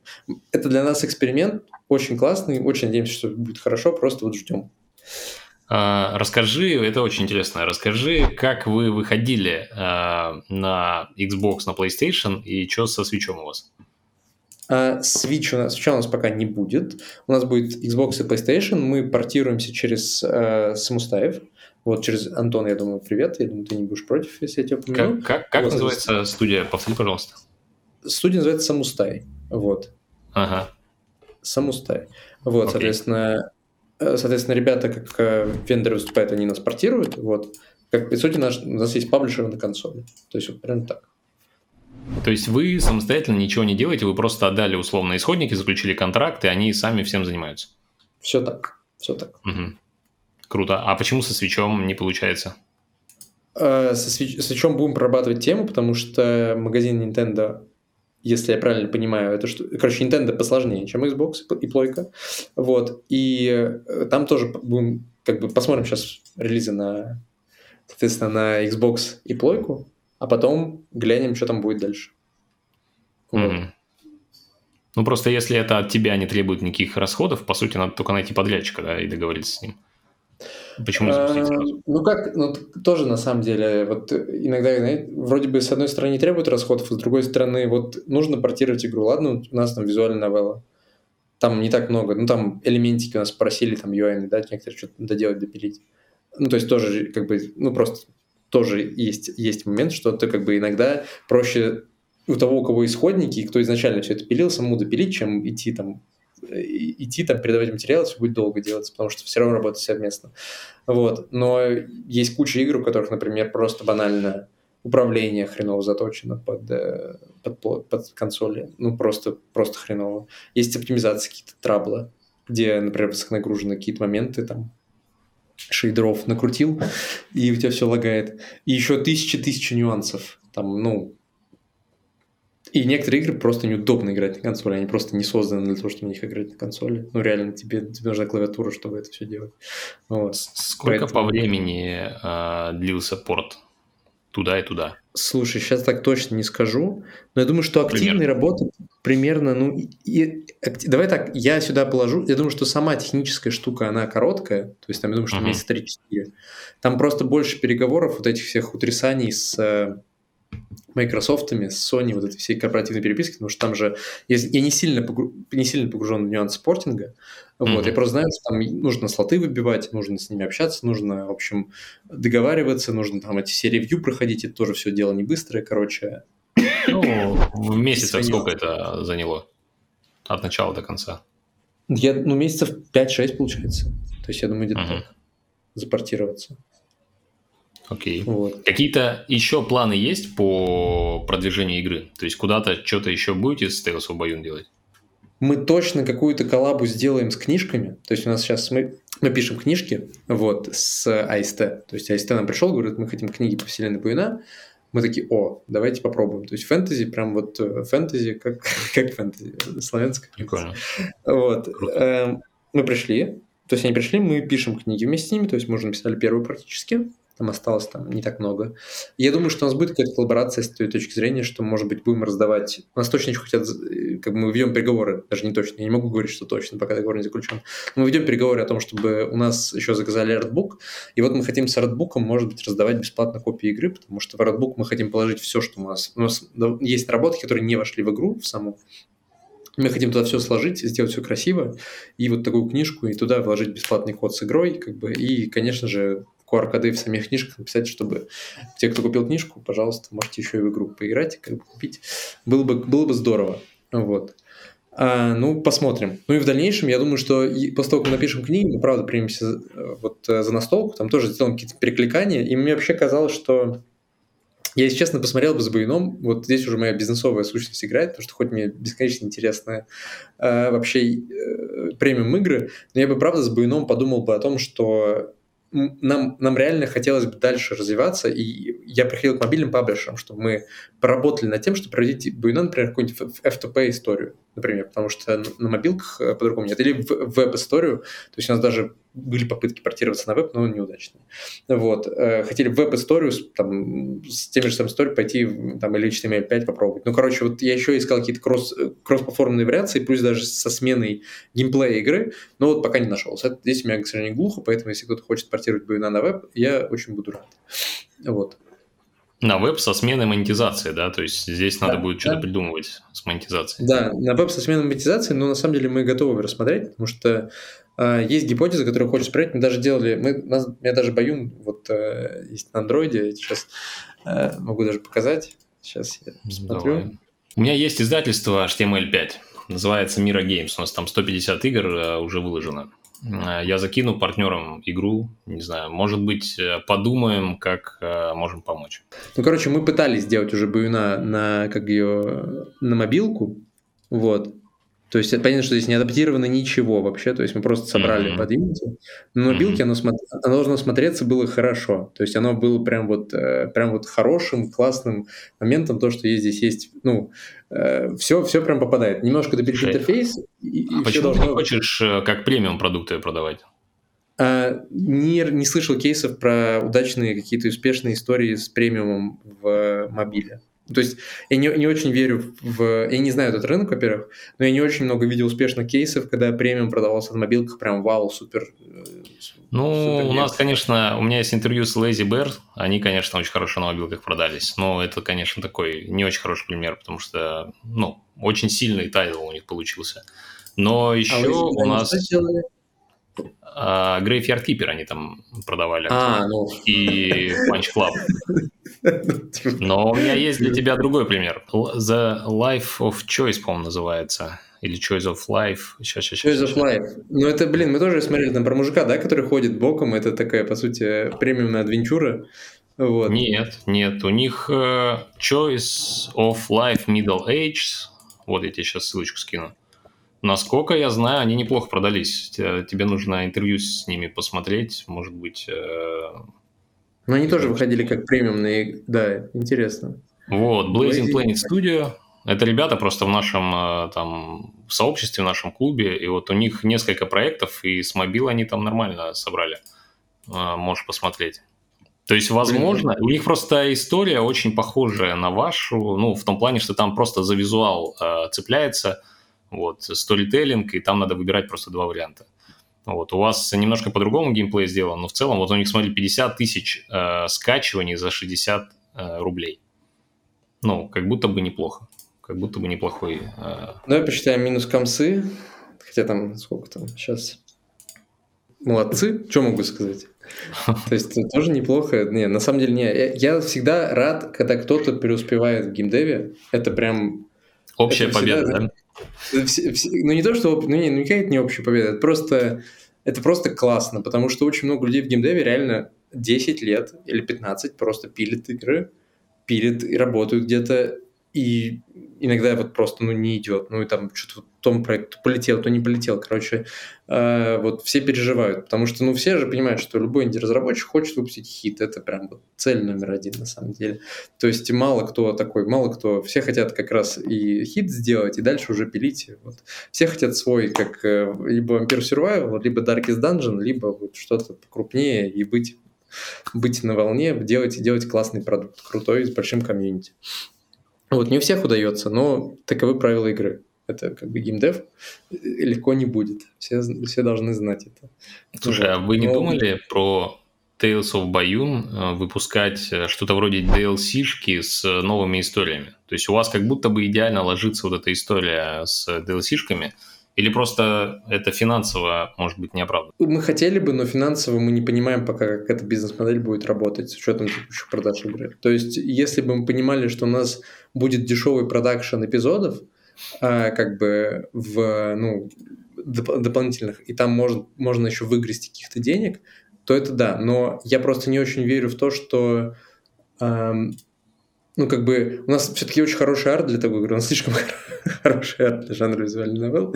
это для нас эксперимент, очень классный, очень надеемся, что будет хорошо, просто вот ждем. А, расскажи, это очень интересно, расскажи, как вы выходили а, на Xbox, на PlayStation и что со Switch у вас? Uh, Switch у нас, Switch у нас пока не будет. У нас будет Xbox и PlayStation. Мы портируемся через uh, Самустаев. Вот через Антон, я думаю, привет. Я думаю, ты не будешь против, если я тебя упомяну. Как, как, как вот, называется студия? Повтори, пожалуйста. Студия называется Самустай. Вот. Ага. Самустай. Вот, okay. соответственно, Э, соответственно, ребята, как э, вендоры выступают, они нас портируют. Вот. Как, по сути, наш, у нас есть паблишеры на консоли. То есть, вот прям так. То есть вы самостоятельно ничего не делаете, вы просто отдали условно исходники, заключили контракт, и они сами всем занимаются? Все так, все так. Угу. Круто. А почему со свечом не получается? Э, со, свеч... со свечом будем прорабатывать тему, потому что магазин Nintendo если я правильно понимаю, это что... Короче, Nintendo посложнее, чем Xbox и плойка. Вот. И э, там тоже будем... Как бы посмотрим сейчас релизы на... Соответственно, на Xbox и плойку, а потом глянем, что там будет дальше. Mm-hmm. Ну, просто если это от тебя не требует никаких расходов, по сути, надо только найти подрядчика, да, и договориться с ним. Почему запустить сразу? Ну как, ну тоже на самом деле, вот иногда знаете, вроде бы с одной стороны не требует расходов, а с другой стороны вот нужно портировать игру. Ладно, у нас там визуальная новелла, там не так много, ну там элементики у нас просили, там UI, да, некоторые что-то доделать, допилить. Ну то есть тоже как бы, ну просто тоже есть, есть момент, что ты как бы иногда проще у того, у кого исходники, кто изначально все это пилил, самому допилить, чем идти там идти там передавать материалы, все будет долго делаться, потому что все равно работать совместно. Вот. Но есть куча игр, у которых, например, просто банально управление хреново заточено под, э, под, под консоли. Ну, просто, просто хреново. Есть оптимизации какие-то траблы, где, например, высоконагружены какие-то моменты, там, шейдеров накрутил, и у тебя все лагает. И еще тысячи-тысячи нюансов. Там, ну, и некоторые игры просто неудобно играть на консоли, они просто не созданы для того, чтобы на них играть на консоли. Ну, реально, тебе, тебе нужна клавиатура, чтобы это все делать. Вот. Сколько Поэтому... по времени э, длился порт туда и туда? Слушай, сейчас так точно не скажу, но я думаю, что активной работы примерно, ну, и, давай так, я сюда положу, я думаю, что сама техническая штука, она короткая, то есть там, я думаю, что uh-huh. месяца 3-4. Там просто больше переговоров, вот этих всех утрясаний с э, Microsoft, с Sony, вот этой всей корпоративной переписки, потому что там же я, я не, сильно погру, не сильно погружен в нюансы спортинга, mm-hmm. вот, я просто знаю, что там нужно слоты выбивать, нужно с ними общаться, нужно, в общем, договариваться, нужно там эти все ревью проходить, это тоже все дело не быстрое, короче. Ну, в месяцах сколько это заняло? От начала до конца? Я, ну, месяцев 5-6 получается. То есть, я думаю, где-то uh-huh. так запортироваться. Окей. Вот. Какие-то еще планы есть по продвижению игры? То есть куда-то что-то еще будете с Tales of Bayonne делать? Мы точно какую-то коллабу сделаем с книжками. То есть у нас сейчас мы, мы пишем книжки вот, с АСТ. То есть АСТ нам пришел, говорит, мы хотим книги по вселенной Баюна. Мы такие, о, давайте попробуем. То есть фэнтези, прям вот э, фэнтези, как, как фэнтези, славянское. Прикольно. Вот. Эм, мы пришли, то есть они пришли, мы пишем книги вместе с ними, то есть мы уже написали первую практически, там осталось там не так много. Я думаю, что у нас будет какая-то коллаборация с той точки зрения, что, может быть, будем раздавать... У нас точно еще хотят... Э, как бы мы ведем переговоры, даже не точно, я не могу говорить, что точно, пока договор не заключен. Мы ведем переговоры о том, чтобы у нас еще заказали артбук, и вот мы хотим с артбуком, может быть, раздавать бесплатно копии игры, потому что в артбук мы хотим положить все, что у нас... У нас есть работы, которые не вошли в игру в саму, мы хотим туда все сложить, сделать все красиво, и вот такую книжку, и туда вложить бесплатный код с игрой, как бы, и, конечно же, QR-коды в самих книжках написать, чтобы те, кто купил книжку, пожалуйста, можете еще и в игру поиграть, как бы купить. Было бы, было бы здорово. Вот. А, ну, посмотрим. Ну и в дальнейшем, я думаю, что после того, как мы напишем книги, мы, правда, примемся э, вот э, за настолку, там тоже сделаем какие-то перекликания, и мне вообще казалось, что я, если честно, посмотрел бы за Баюном, вот здесь уже моя бизнесовая сущность играет, потому что хоть мне бесконечно интересно э, вообще э, премиум игры, но я бы, правда, за Баюном подумал бы о том, что нам, нам реально хотелось бы дальше развиваться, и я приходил к мобильным паблишерам, чтобы мы поработали над тем, чтобы проводить Буйно, например, какую-нибудь F2P историю, например, потому что на мобилках э, по-другому нет, или в веб-историю, то есть у нас даже были попытки портироваться на веб, но неудачные. Вот. Э, хотели веб-историю там, с теми же самыми историей пойти там, или HTML5 попробовать. Ну, короче, вот я еще искал какие-то кросс, кросс-платформенные вариации, плюс даже со сменой геймплея игры, но вот пока не нашел. Здесь у меня, к сожалению, глухо, поэтому если кто-то хочет портировать Буйна на веб, я очень буду рад. Вот. На веб со сменой монетизации, да? То есть здесь да, надо будет да. что-то придумывать с монетизацией. Да, на веб со сменой монетизации, но на самом деле мы готовы рассмотреть, потому что э, есть гипотеза, которую хочется проверить. Мы даже делали, мы, нас, меня даже Баюн вот э, есть на андроиде, сейчас э, могу даже показать. Сейчас я посмотрю. Давай. У меня есть издательство HTML5, называется Mira Games, у нас там 150 игр э, уже выложено. Э, я закину партнерам игру, не знаю, может быть, э, подумаем, как э, можем помочь. Ну, короче, мы пытались сделать уже Баюна на, как ее, на мобилку, вот, то есть понятно, что здесь не адаптировано ничего вообще, то есть мы просто собрали mm-hmm. под Unity. Но на билке mm-hmm. оно, оно должно смотреться было хорошо, то есть оно было прям вот, прям вот хорошим, классным моментом, то, что есть здесь есть, ну, все, все прям попадает. Немножко добить интерфейс. И, а и почему должно... ты хочешь как премиум продукты продавать? А, не, не слышал кейсов про удачные какие-то успешные истории с премиумом в мобиле. То есть я не, не очень верю в... Я не знаю этот рынок, во-первых, но я не очень много видел успешных кейсов, когда премиум продавался на мобилках прям вау, супер... Э, ну, супер у нас, конечно, у меня есть интервью с Lazy Bear, они, конечно, очень хорошо на мобилках продались, но это, конечно, такой не очень хороший пример, потому что, ну, очень сильный тайтл у них получился. Но еще а у нас... А, Graveyard Keeper они там продавали. А, ну... И Punch Club. Но у меня есть для тебя другой пример. The Life of Choice, по-моему, называется. Или Choice of Life. Сейчас, сейчас, Choice of Life. Ну, это, блин, мы тоже смотрели там про мужика, да, который ходит боком. Это такая, по сути, премиумная адвенчура. Вот. Нет, нет. У них uh, Choice of Life Middle Age. Вот я тебе сейчас ссылочку скину. Насколько я знаю, они неплохо продались. Тебе нужно интервью с ними посмотреть, может быть. Э, Но они тоже выходили как премиумные, да, интересно. Вот, Blazing Planet Studio. Это ребята просто в нашем э, там сообществе, в нашем клубе, и вот у них несколько проектов, и с мобила они там нормально собрали. Э, можешь посмотреть. То есть, возможно, у них просто история очень похожая на вашу, ну, в том плане, что там просто за визуал э, цепляется, вот, сторителлинг, и там надо выбирать просто два варианта. Вот, у вас немножко по-другому геймплей сделан, но в целом вот у них, смотри, 50 тысяч э, скачиваний за 60 э, рублей. Ну, как будто бы неплохо. Как будто бы неплохой. Э... Давай посчитаем минус комсы. Хотя там сколько там сейчас. Молодцы. Что могу сказать? То есть тоже неплохо. Не, на самом деле, не. Я всегда рад, когда кто-то преуспевает в геймдеве. Это прям... Общая победа, да? Ну, не то, что... Ну, не, ну, никакая это не общая победа. Это просто, это просто классно, потому что очень много людей в геймдеве реально 10 лет или 15 просто пилят игры, пилят и работают где-то, и иногда вот просто ну, не идет. Ну и там что-то в том проект полетел, то не полетел. Короче, э, вот все переживают, потому что ну все же понимают, что любой инди-разработчик хочет выпустить хит. Это прям вот цель номер один на самом деле. То есть мало кто такой, мало кто, все хотят как раз и хит сделать, и дальше уже пилить. Вот. Все хотят свой, как э, либо Vampire Survival, либо Darkest Dungeon, либо вот что-то покрупнее и быть быть на волне, делать и делать классный продукт, крутой, с большим комьюнити. Вот, не у всех удается, но таковы правила игры. Это как бы геймдев легко не будет. Все, все должны знать это. Слушай, а вы не но... думали про Tales of Bayun э, выпускать э, что-то вроде DLC-шки с новыми историями? То есть у вас как будто бы идеально ложится вот эта история с DLC-шками – или просто это финансово, может быть, неоправданно? Мы хотели бы, но финансово мы не понимаем пока, как эта бизнес-модель будет работать с учетом текущих продаж игры. То есть, если бы мы понимали, что у нас будет дешевый продакшн эпизодов, а, как бы в, ну, доп- дополнительных, и там можно, можно еще выгрести каких-то денег, то это да. Но я просто не очень верю в то, что ну, как бы, у нас все-таки очень хороший арт для такой игры, нас слишком хороший арт для жанра визуальный новелл,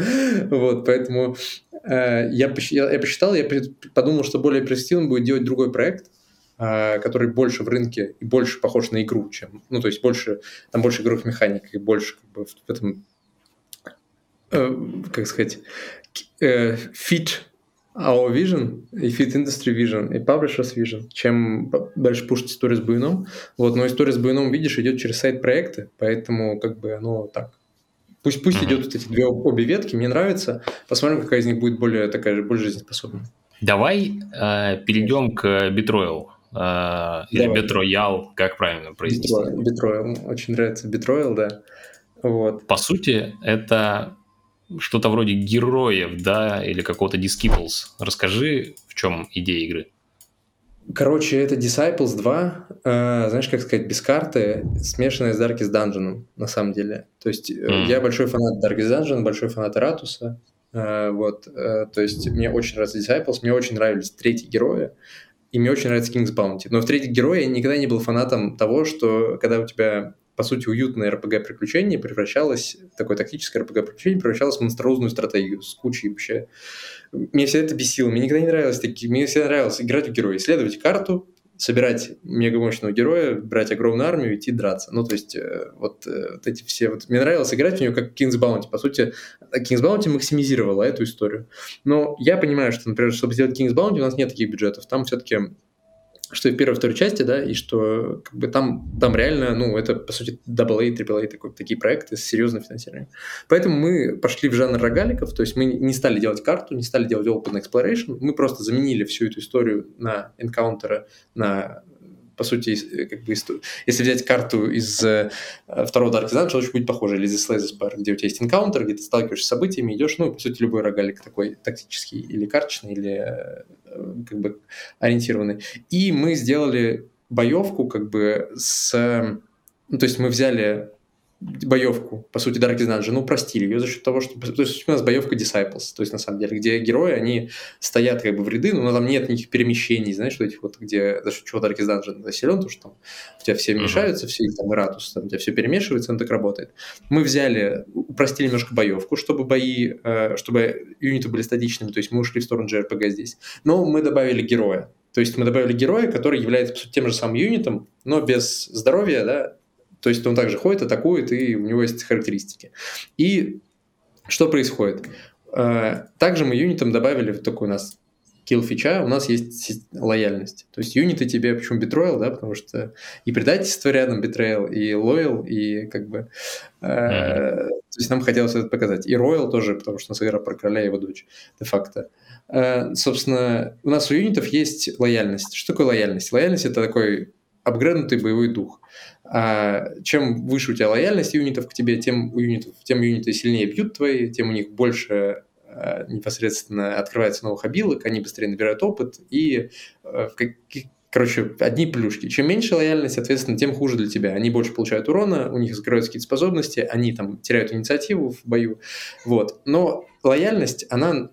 вот, поэтому э, я, я, посчитал, я подумал, что более перспективным будет делать другой проект, э, который больше в рынке и больше похож на игру, чем, ну, то есть больше, там больше игровых механик и больше как бы в этом, э, как сказать, э, fit our vision, и fit industry vision, и publishers vision, чем дальше пушить историю с буйном. Вот, но история с буйном, видишь, идет через сайт проекты, поэтому как бы оно так. Пусть, пусть идет вот эти две обе ветки, мне нравится. Посмотрим, какая из них будет более такая же, более жизнеспособная. Давай э, перейдем к Bitroyal. Э, или Bitroyal, как правильно произнести? Bitroyal. Очень нравится Bitroyal, да. Вот. По сути, это что-то вроде героев, да, или какого-то Disciples. Расскажи, в чем идея игры. Короче, это Disciples 2, э, знаешь, как сказать, без карты, смешанная с Darkest Dungeon, на самом деле. То есть mm. я большой фанат Darkest Dungeon, большой фанат Ратуса, э, вот, э, то есть мне очень нравится Disciples, мне очень нравились третьи герои, и мне очень нравится King's Bounty. Но в третьих герое я никогда не был фанатом того, что когда у тебя по сути, уютное RPG-приключение превращалось, такое тактическое RPG-приключение превращалось в монструозную стратегию с кучей вообще... Мне все это бесило, мне никогда не нравилось такие... Мне всегда нравилось играть в героя, исследовать карту, собирать мегамощного героя, брать огромную армию, идти драться. Ну, то есть, э, вот, э, вот эти все... Вот, мне нравилось играть в нее как King's Bounty. По сути, King's Bounty максимизировала эту историю. Но я понимаю, что, например, чтобы сделать King's Bounty, у нас нет таких бюджетов. Там все-таки что и в первой второй части, да, и что как бы там, там реально, ну, это, по сути, AA, AAA, такой, такие проекты с серьезным финансированием. Поэтому мы пошли в жанр рогаликов, то есть мы не стали делать карту, не стали делать open exploration, мы просто заменили всю эту историю на энкаунтеры, на по сути, как бы, если взять карту из э, второго Dark Dungeon, то очень будет похоже, или из Slay Spire, где у тебя есть энкаунтер, где ты сталкиваешься с событиями, идешь, ну, по сути, любой рогалик такой тактический или карточный, или э, как бы ориентированный. И мы сделали боевку как бы с... Ну, то есть мы взяли боевку, по сути, Darkest Dungeon, ну, упростили ее за счет того, что... То есть у нас боевка Disciples, то есть, на самом деле, где герои, они стоят как бы в ряды, но там нет никаких перемещений, знаешь, вот этих вот, где... За счет чего Darkest Dungeon заселен, потому что там у тебя все мешаются, все, там, Ратус, там, у тебя все перемешивается, он так работает. Мы взяли, упростили немножко боевку, чтобы бои, э, чтобы юниты были статичными, то есть мы ушли в сторону JRPG здесь. Но мы добавили героя, то есть мы добавили героя, который является, по сути, тем же самым юнитом, но без здоровья, да, то есть он также ходит, атакует, и у него есть характеристики. И что происходит? Э, также мы юнитам добавили вот такой у нас killer фича, у нас есть лояльность. То есть юниты тебе, почему Betroyal, да, потому что и предательство рядом betrayal, и loyal, и как бы... Э, mm-hmm. То есть нам хотелось это показать. И royal тоже, потому что у нас игра про короля и его дочь, де-факто. Э, собственно, у нас у юнитов есть лояльность. Что такое лояльность? Лояльность — это такой апгрейднутый боевой дух. А чем выше у тебя лояльность юнитов к тебе, тем у юнитов, тем юниты сильнее бьют твои, тем у них больше а, непосредственно открывается новых обилок, они быстрее набирают опыт и а, в каких Короче, одни плюшки. Чем меньше лояльность, соответственно, тем хуже для тебя. Они больше получают урона, у них закрываются какие-то способности, они там теряют инициативу в бою. Вот. Но лояльность, она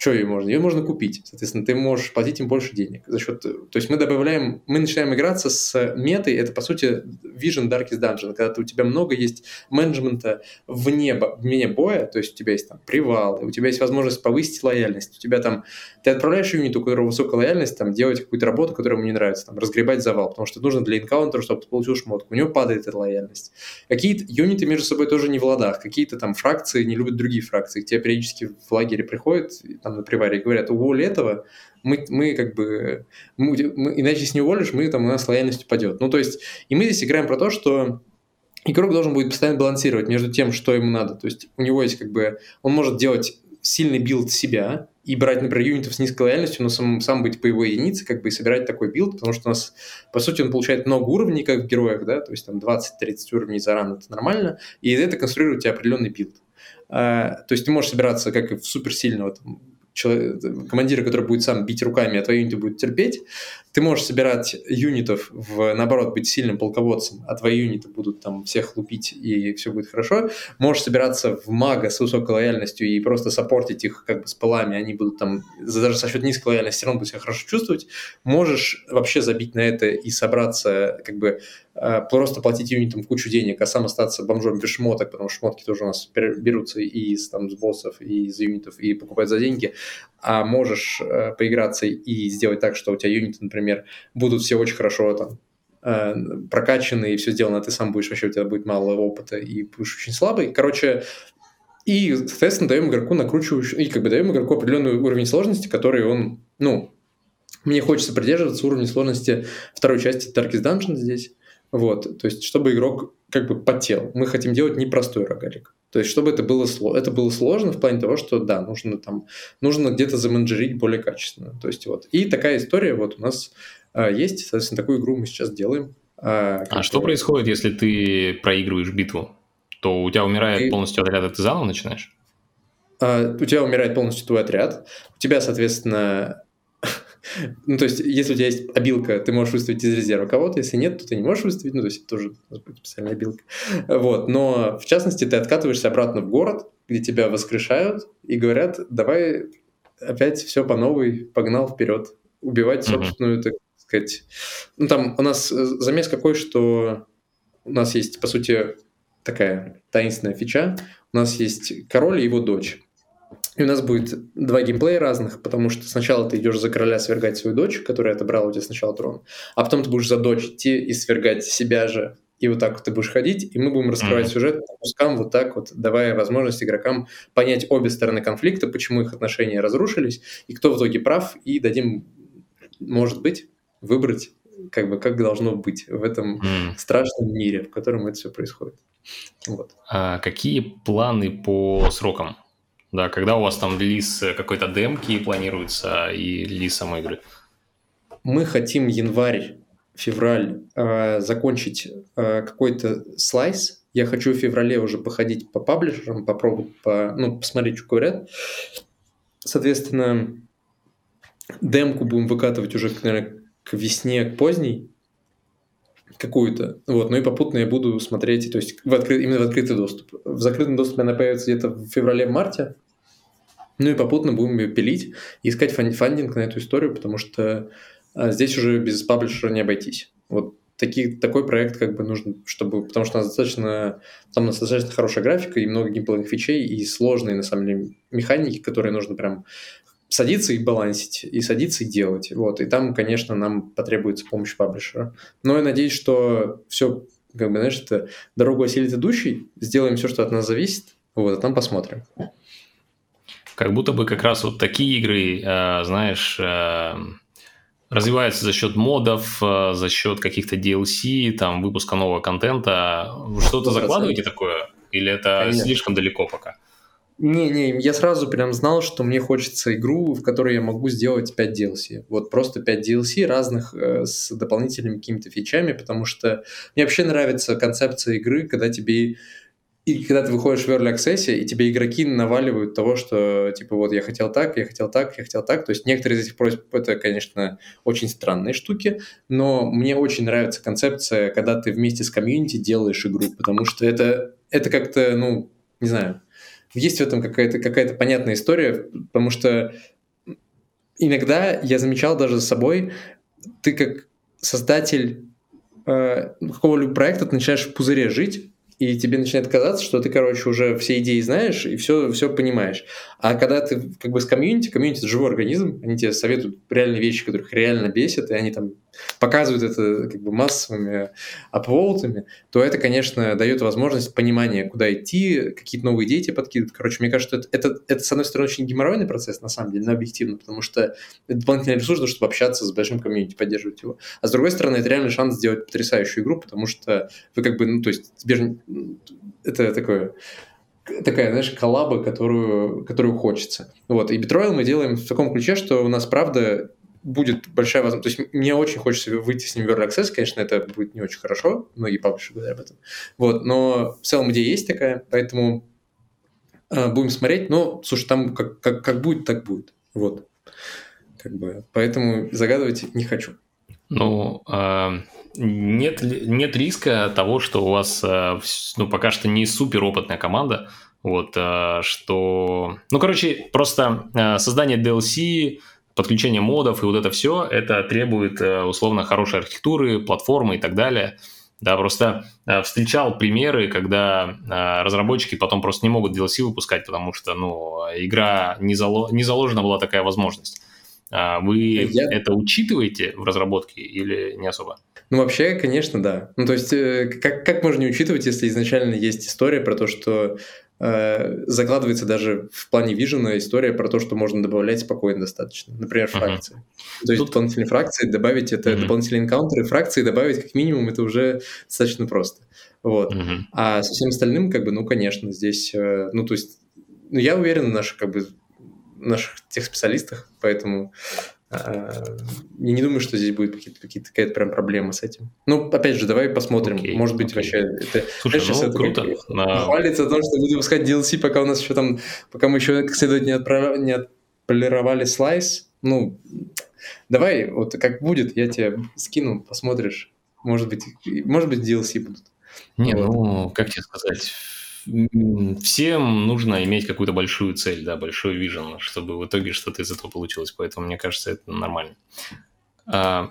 что ее можно? Ее можно купить. Соответственно, ты можешь платить им больше денег. За счет... То есть мы добавляем, мы начинаем играться с метой, это, по сути, Vision Darkest Dungeon, когда у тебя много есть менеджмента вне, вне боя, то есть у тебя есть там привал, у тебя есть возможность повысить лояльность, у тебя там... Ты отправляешь юнит, у которого высокая лояльность, там, делать какую-то работу, которая ему не нравится, там, разгребать завал, потому что нужно для энкаунтера, чтобы ты получил шмотку. У него падает эта лояльность. Какие-то юниты между собой тоже не в ладах, какие-то там фракции не любят другие фракции. К тебе периодически в лагере приходят, там, там на приваре говорят, уволь этого, мы, мы как бы, мы, мы, иначе если не уволишь, мы там, у нас лояльность упадет. Ну, то есть, и мы здесь играем про то, что игрок должен будет постоянно балансировать между тем, что ему надо. То есть у него есть как бы, он может делать сильный билд себя и брать, например, юнитов с низкой лояльностью, но сам, сам быть боевой единицей, как бы и собирать такой билд, потому что у нас, по сути, он получает много уровней, как в героях, да, то есть там 20-30 уровней за run, это нормально, и это конструирует тебе определенный билд. А, то есть ты можешь собираться как и в суперсильного там, человек, командира, который будет сам бить руками, а твои юниты будут терпеть. Ты можешь собирать юнитов, в, наоборот, быть сильным полководцем, а твои юниты будут там всех лупить, и все будет хорошо. Можешь собираться в мага с высокой лояльностью и просто саппортить их как бы с полами, они будут там, даже со счет низкой лояльности, все равно будут себя хорошо чувствовать. Можешь вообще забить на это и собраться как бы просто платить юнитам кучу денег, а сам остаться бомжом без шмоток, потому что шмотки тоже у нас берутся и из, там, с боссов, и из юнитов, и покупать за деньги, а можешь э, поиграться и сделать так, что у тебя юниты, например, будут все очень хорошо там э, прокачаны, и все сделано, а ты сам будешь, вообще у тебя будет мало опыта, и будешь очень слабый. Короче, и, соответственно, даем игроку накручивающую, и как бы даем игроку определенный уровень сложности, который он, ну, мне хочется придерживаться уровня сложности второй части Darkest Dungeon здесь, вот, то есть, чтобы игрок как бы потел. Мы хотим делать непростой рогалик. То есть, чтобы это было, это было сложно в плане того, что, да, нужно там, нужно где-то заменеджерить более качественно. То есть, вот. И такая история вот у нас а, есть, соответственно, такую игру мы сейчас делаем. А, а что происходит, если ты проигрываешь битву? То у тебя умирает и... полностью отряд, и ты заново начинаешь? А, у тебя умирает полностью твой отряд. У тебя, соответственно, ну, то есть, если у тебя есть обилка, ты можешь выставить из резерва кого-то, если нет, то ты не можешь выставить, ну, то есть, это тоже специальная обилка. Вот, но, в частности, ты откатываешься обратно в город, где тебя воскрешают и говорят, давай опять все по новой, погнал вперед, убивать собственную, mm-hmm. так сказать. Ну, там у нас э, замес какой, что у нас есть, по сути, такая таинственная фича. У нас есть король и его дочь. И у нас будет два геймплея разных, потому что сначала ты идешь за короля свергать свою дочь, которая отобрала у тебя сначала трон, а потом ты будешь за дочь идти и свергать себя же. И вот так вот ты будешь ходить, и мы будем раскрывать mm-hmm. сюжет по кускам, вот так вот, давая возможность игрокам понять обе стороны конфликта, почему их отношения разрушились, и кто в итоге прав, и дадим, может быть, выбрать, как бы как должно быть в этом mm. страшном мире, в котором это все происходит. Вот. А какие планы по срокам? Да, когда у вас там релиз какой-то демки планируется и релиз самой игры? Мы хотим январь, февраль э, закончить э, какой-то слайс. Я хочу в феврале уже походить по паблишерам, попробовать, по, ну, посмотреть, что говорят. Соответственно, демку будем выкатывать уже, наверное, к весне, к поздней какую-то. Вот, ну и попутно я буду смотреть, то есть в откры... именно в открытый доступ. В закрытом доступе она появится где-то в феврале-марте. Ну и попутно будем ее пилить и искать фандинг на эту историю, потому что а, здесь уже без паблишера не обойтись. Вот такие, такой проект как бы нужно, чтобы, потому что у нас достаточно, там достаточно хорошая графика и много геймплейных фичей и сложные, на самом деле, механики, которые нужно прям садиться и балансить, и садиться и делать. Вот. И там, конечно, нам потребуется помощь паблишера. Но я надеюсь, что все, как бы, знаешь, это дорогу осилит идущий, сделаем все, что от нас зависит, вот, а там посмотрим. Как будто бы как раз вот такие игры, э, знаешь, э, развиваются за счет модов, э, за счет каких-то DLC, там, выпуска нового контента. Вы что-то закладываете такое? Или это Конечно. слишком далеко пока? Не-не, я сразу прям знал, что мне хочется игру, в которой я могу сделать 5 DLC. Вот просто 5 DLC разных э, с дополнительными какими-то фичами, потому что мне вообще нравится концепция игры, когда тебе и когда ты выходишь в Early Access, и тебе игроки наваливают того, что, типа, вот я хотел так, я хотел так, я хотел так. То есть некоторые из этих просьб, это, конечно, очень странные штуки, но мне очень нравится концепция, когда ты вместе с комьюнити делаешь игру, потому что это, это как-то, ну, не знаю, есть в этом какая-то какая понятная история, потому что иногда я замечал даже за собой, ты как создатель э, какого-либо проекта ты начинаешь в пузыре жить, и тебе начинает казаться, что ты, короче, уже все идеи знаешь и все, все понимаешь. А когда ты как бы с комьюнити, комьюнити – это живой организм, они тебе советуют реальные вещи, которых реально бесят, и они там показывают это как бы массовыми апволтами, то это, конечно, дает возможность понимания, куда идти, какие-то новые тебе подкидывают. Короче, мне кажется, это, это, это, с одной стороны, очень геморройный процесс, на самом деле, но объективно, потому что это дополнительный ресурс, чтобы общаться с большим комьюнити, поддерживать его. А с другой стороны, это реальный шанс сделать потрясающую игру, потому что вы как бы, ну, то есть, это такое такая, знаешь, коллаба, которую, которую хочется. Вот, и Bitroil мы делаем в таком ключе, что у нас, правда, будет большая возможность. То есть мне очень хочется выйти с ним в Early Access, конечно, это будет не очень хорошо, многие паблишеры говорят об этом. Вот, но в целом идея есть такая, поэтому э, будем смотреть. Но, слушай, там как, как, как будет, так будет. Вот. Как бы, поэтому загадывать не хочу. Ну, э, нет, нет риска того, что у вас э, ну, пока что не супер опытная команда, вот, э, что... Ну, короче, просто э, создание DLC, подключение модов и вот это все, это требует э, условно хорошей архитектуры, платформы и так далее. Да, просто э, встречал примеры, когда э, разработчики потом просто не могут DLC выпускать, потому что, ну, игра не, зало... не заложена была такая возможность. А вы Я... это учитываете в разработке или не особо? Ну, вообще, конечно, да. Ну, то есть, как, как можно не учитывать, если изначально есть история про то, что закладывается даже в плане вижена история про то, что можно добавлять спокойно достаточно. Например, фракции. Uh-huh. То есть Тут... дополнительные фракции, добавить это, uh-huh. дополнительные энкаунтеры, фракции добавить как минимум, это уже достаточно просто. Вот. Uh-huh. А со всем остальным, как бы, ну, конечно, здесь, э, ну, то есть, ну, я уверен в наших, как бы, наших тех специалистах, поэтому я не думаю, что здесь будет какие-то, какие какая-то прям проблема с этим. Ну, опять же, давай посмотрим. Okay, Может быть, okay. вообще... Это, Слушай, ну, это круто. Как, на... Хвалится о том, что будем выпускать DLC, пока у нас еще там... Пока мы еще как следует не, отправ... не отполировали слайс. Ну, давай, вот как будет, я тебе скину, посмотришь. Может быть, может быть, DLC будут. Не, вот. ну, как тебе сказать всем нужно иметь какую-то большую цель, да, большой вижен, чтобы в итоге что-то из этого получилось. Поэтому, мне кажется, это нормально. 100%. А,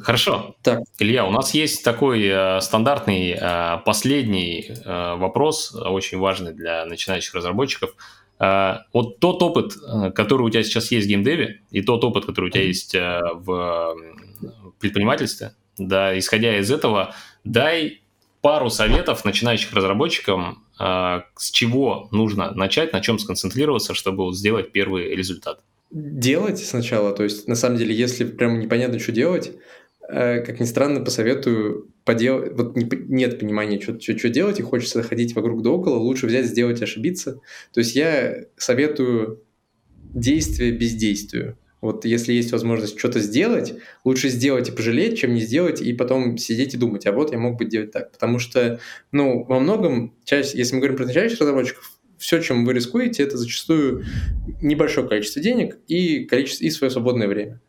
хорошо. Так. Илья, у нас есть такой э, стандартный э, последний э, вопрос, очень важный для начинающих разработчиков. Вот тот опыт, который у тебя сейчас есть в геймдеве, и тот опыт, который у тебя есть в предпринимательстве, да, исходя из этого, дай пару советов начинающих разработчикам, а, с чего нужно начать, на чем сконцентрироваться, чтобы сделать первый результат. делать сначала. То есть, на самом деле, если прям непонятно, что делать, э, как ни странно, посоветую поделать. Вот не, нет понимания, что, что, что делать, и хочется ходить вокруг да около, лучше взять, сделать, ошибиться. То есть я советую действие бездействию. Вот если есть возможность что-то сделать, лучше сделать и пожалеть, чем не сделать и потом сидеть и думать, а вот я мог бы делать так. Потому что, ну, во многом, часть, если мы говорим про начинающих разработчиков, все, чем вы рискуете, это зачастую небольшое количество денег и, количество, и свое свободное время.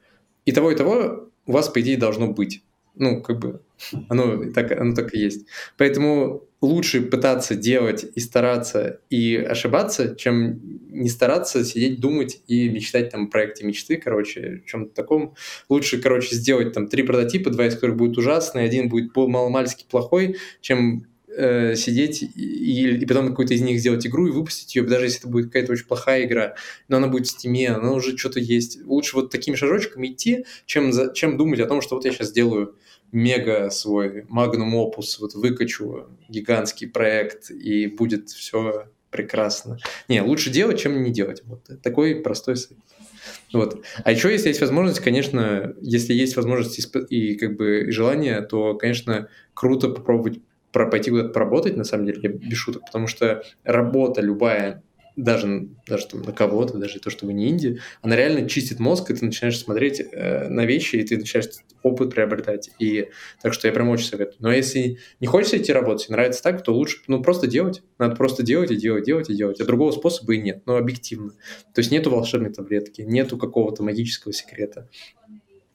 И того, и того у вас, по идее, должно быть. Ну, как бы оно так, оно так и есть. Поэтому лучше пытаться делать и стараться и ошибаться, чем не стараться сидеть, думать и мечтать там о проекте мечты, короче, в чем-то таком. Лучше, короче, сделать там три прототипа, два из которых будут ужасные, один будет маломальски плохой, чем э, сидеть и, и потом какую-то из них сделать игру и выпустить ее, даже если это будет какая-то очень плохая игра, но она будет в стиме, она уже что-то есть. Лучше вот такими шажочками идти, чем, за, чем думать о том, что вот я сейчас сделаю мега свой магнум опус, вот выкачу гигантский проект и будет все прекрасно. Не, лучше делать, чем не делать. Вот такой простой совет. Вот. А еще, если есть возможность, конечно, если есть возможность и, и как бы и желание, то, конечно, круто попробовать про пойти куда-то поработать, на самом деле, я без шуток, потому что работа любая, даже, даже там, на кого-то, даже то, что вы не инди, она реально чистит мозг, и ты начинаешь смотреть э, на вещи, и ты начинаешь опыт приобретать. И так что я прям очень советую. Но если не хочется идти работать, нравится так, то лучше ну, просто делать. Надо просто делать и делать, делать и делать. А другого способа и нет, но объективно. То есть нету волшебной таблетки, нету какого-то магического секрета.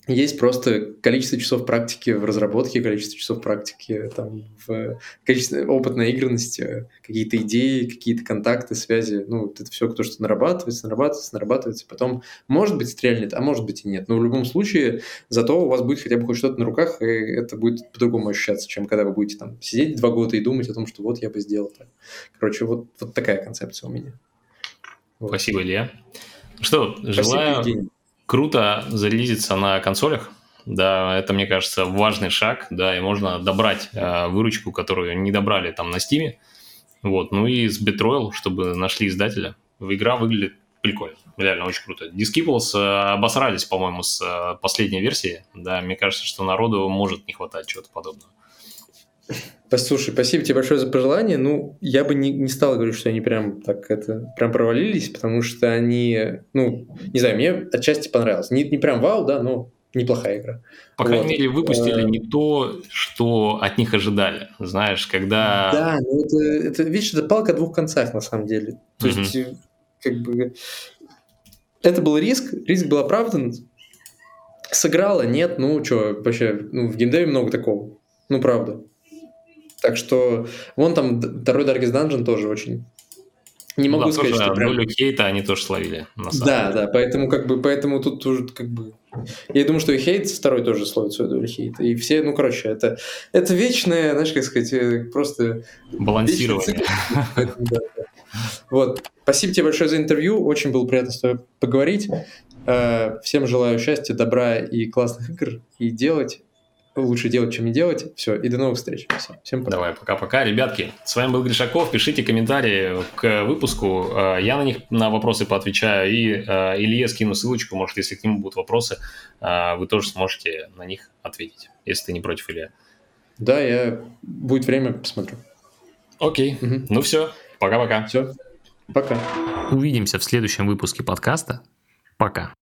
Есть просто количество часов практики в разработке, количество часов практики там, в количество опыт наигранности, какие-то идеи, какие-то контакты, связи. Ну, это все то, что нарабатывается, нарабатывается, нарабатывается. Потом, может быть, стрельнет, а может быть и нет. Но в любом случае, зато у вас будет хотя бы хоть что-то на руках, и это будет по-другому ощущаться, чем когда вы будете там сидеть два года и думать о том, что вот я бы сделал так. Короче, вот, вот такая концепция у меня. Вот. Спасибо, Илья. Что, желаю... Спасибо, круто зарелизиться на консолях. Да, это, мне кажется, важный шаг, да, и можно добрать э, выручку, которую не добрали там на Steam. Вот, ну и с Betroyal, чтобы нашли издателя. Игра выглядит прикольно, реально очень круто. Disciples э, обосрались, по-моему, с э, последней версии, да, мне кажется, что народу может не хватать чего-то подобного. Послушай, спасибо тебе большое за пожелание. Ну, я бы не, не стал говорить, что они прям так это прям провалились, потому что они, ну, не знаю, мне отчасти понравилось. Не, не прям вау, да, но неплохая игра. По крайней вот. мере, выпустили не то, что от них ожидали. Знаешь, когда... Да, ну это, это видишь, это палка о двух концах, на самом деле. То угу. есть, как бы... Это был риск, риск был оправдан. Сыграла, нет, ну что, вообще, ну, в геймдеве много такого. Ну, правда. Так что вон там второй Darkest Dungeon тоже очень не могу да, сказать, тоже, что прям... долю хейта они тоже словили. На самом да, деле. да, поэтому как бы, поэтому тут уже как бы... Я думаю, что и хейт второй тоже словит свою долю хейта. И все, ну, короче, это, это вечное, знаешь, как сказать, э, просто... Балансирование. Вот. Спасибо тебе большое за интервью. Очень было приятно с тобой поговорить. Э, всем желаю счастья, добра и классных игр. И делать лучше делать, чем не делать. Все, и до новых встреч. Все, всем пока. Давай, пока-пока. Ребятки, с вами был Гришаков. Пишите комментарии к выпуску. Э, я на них на вопросы поотвечаю. И э, Илье скину ссылочку. Может, если к нему будут вопросы, э, вы тоже сможете на них ответить, если ты не против, Илья. Да, я будет время, посмотрю. Окей. Угу. Ну все, пока-пока. Все, пока. Увидимся в следующем выпуске подкаста. Пока.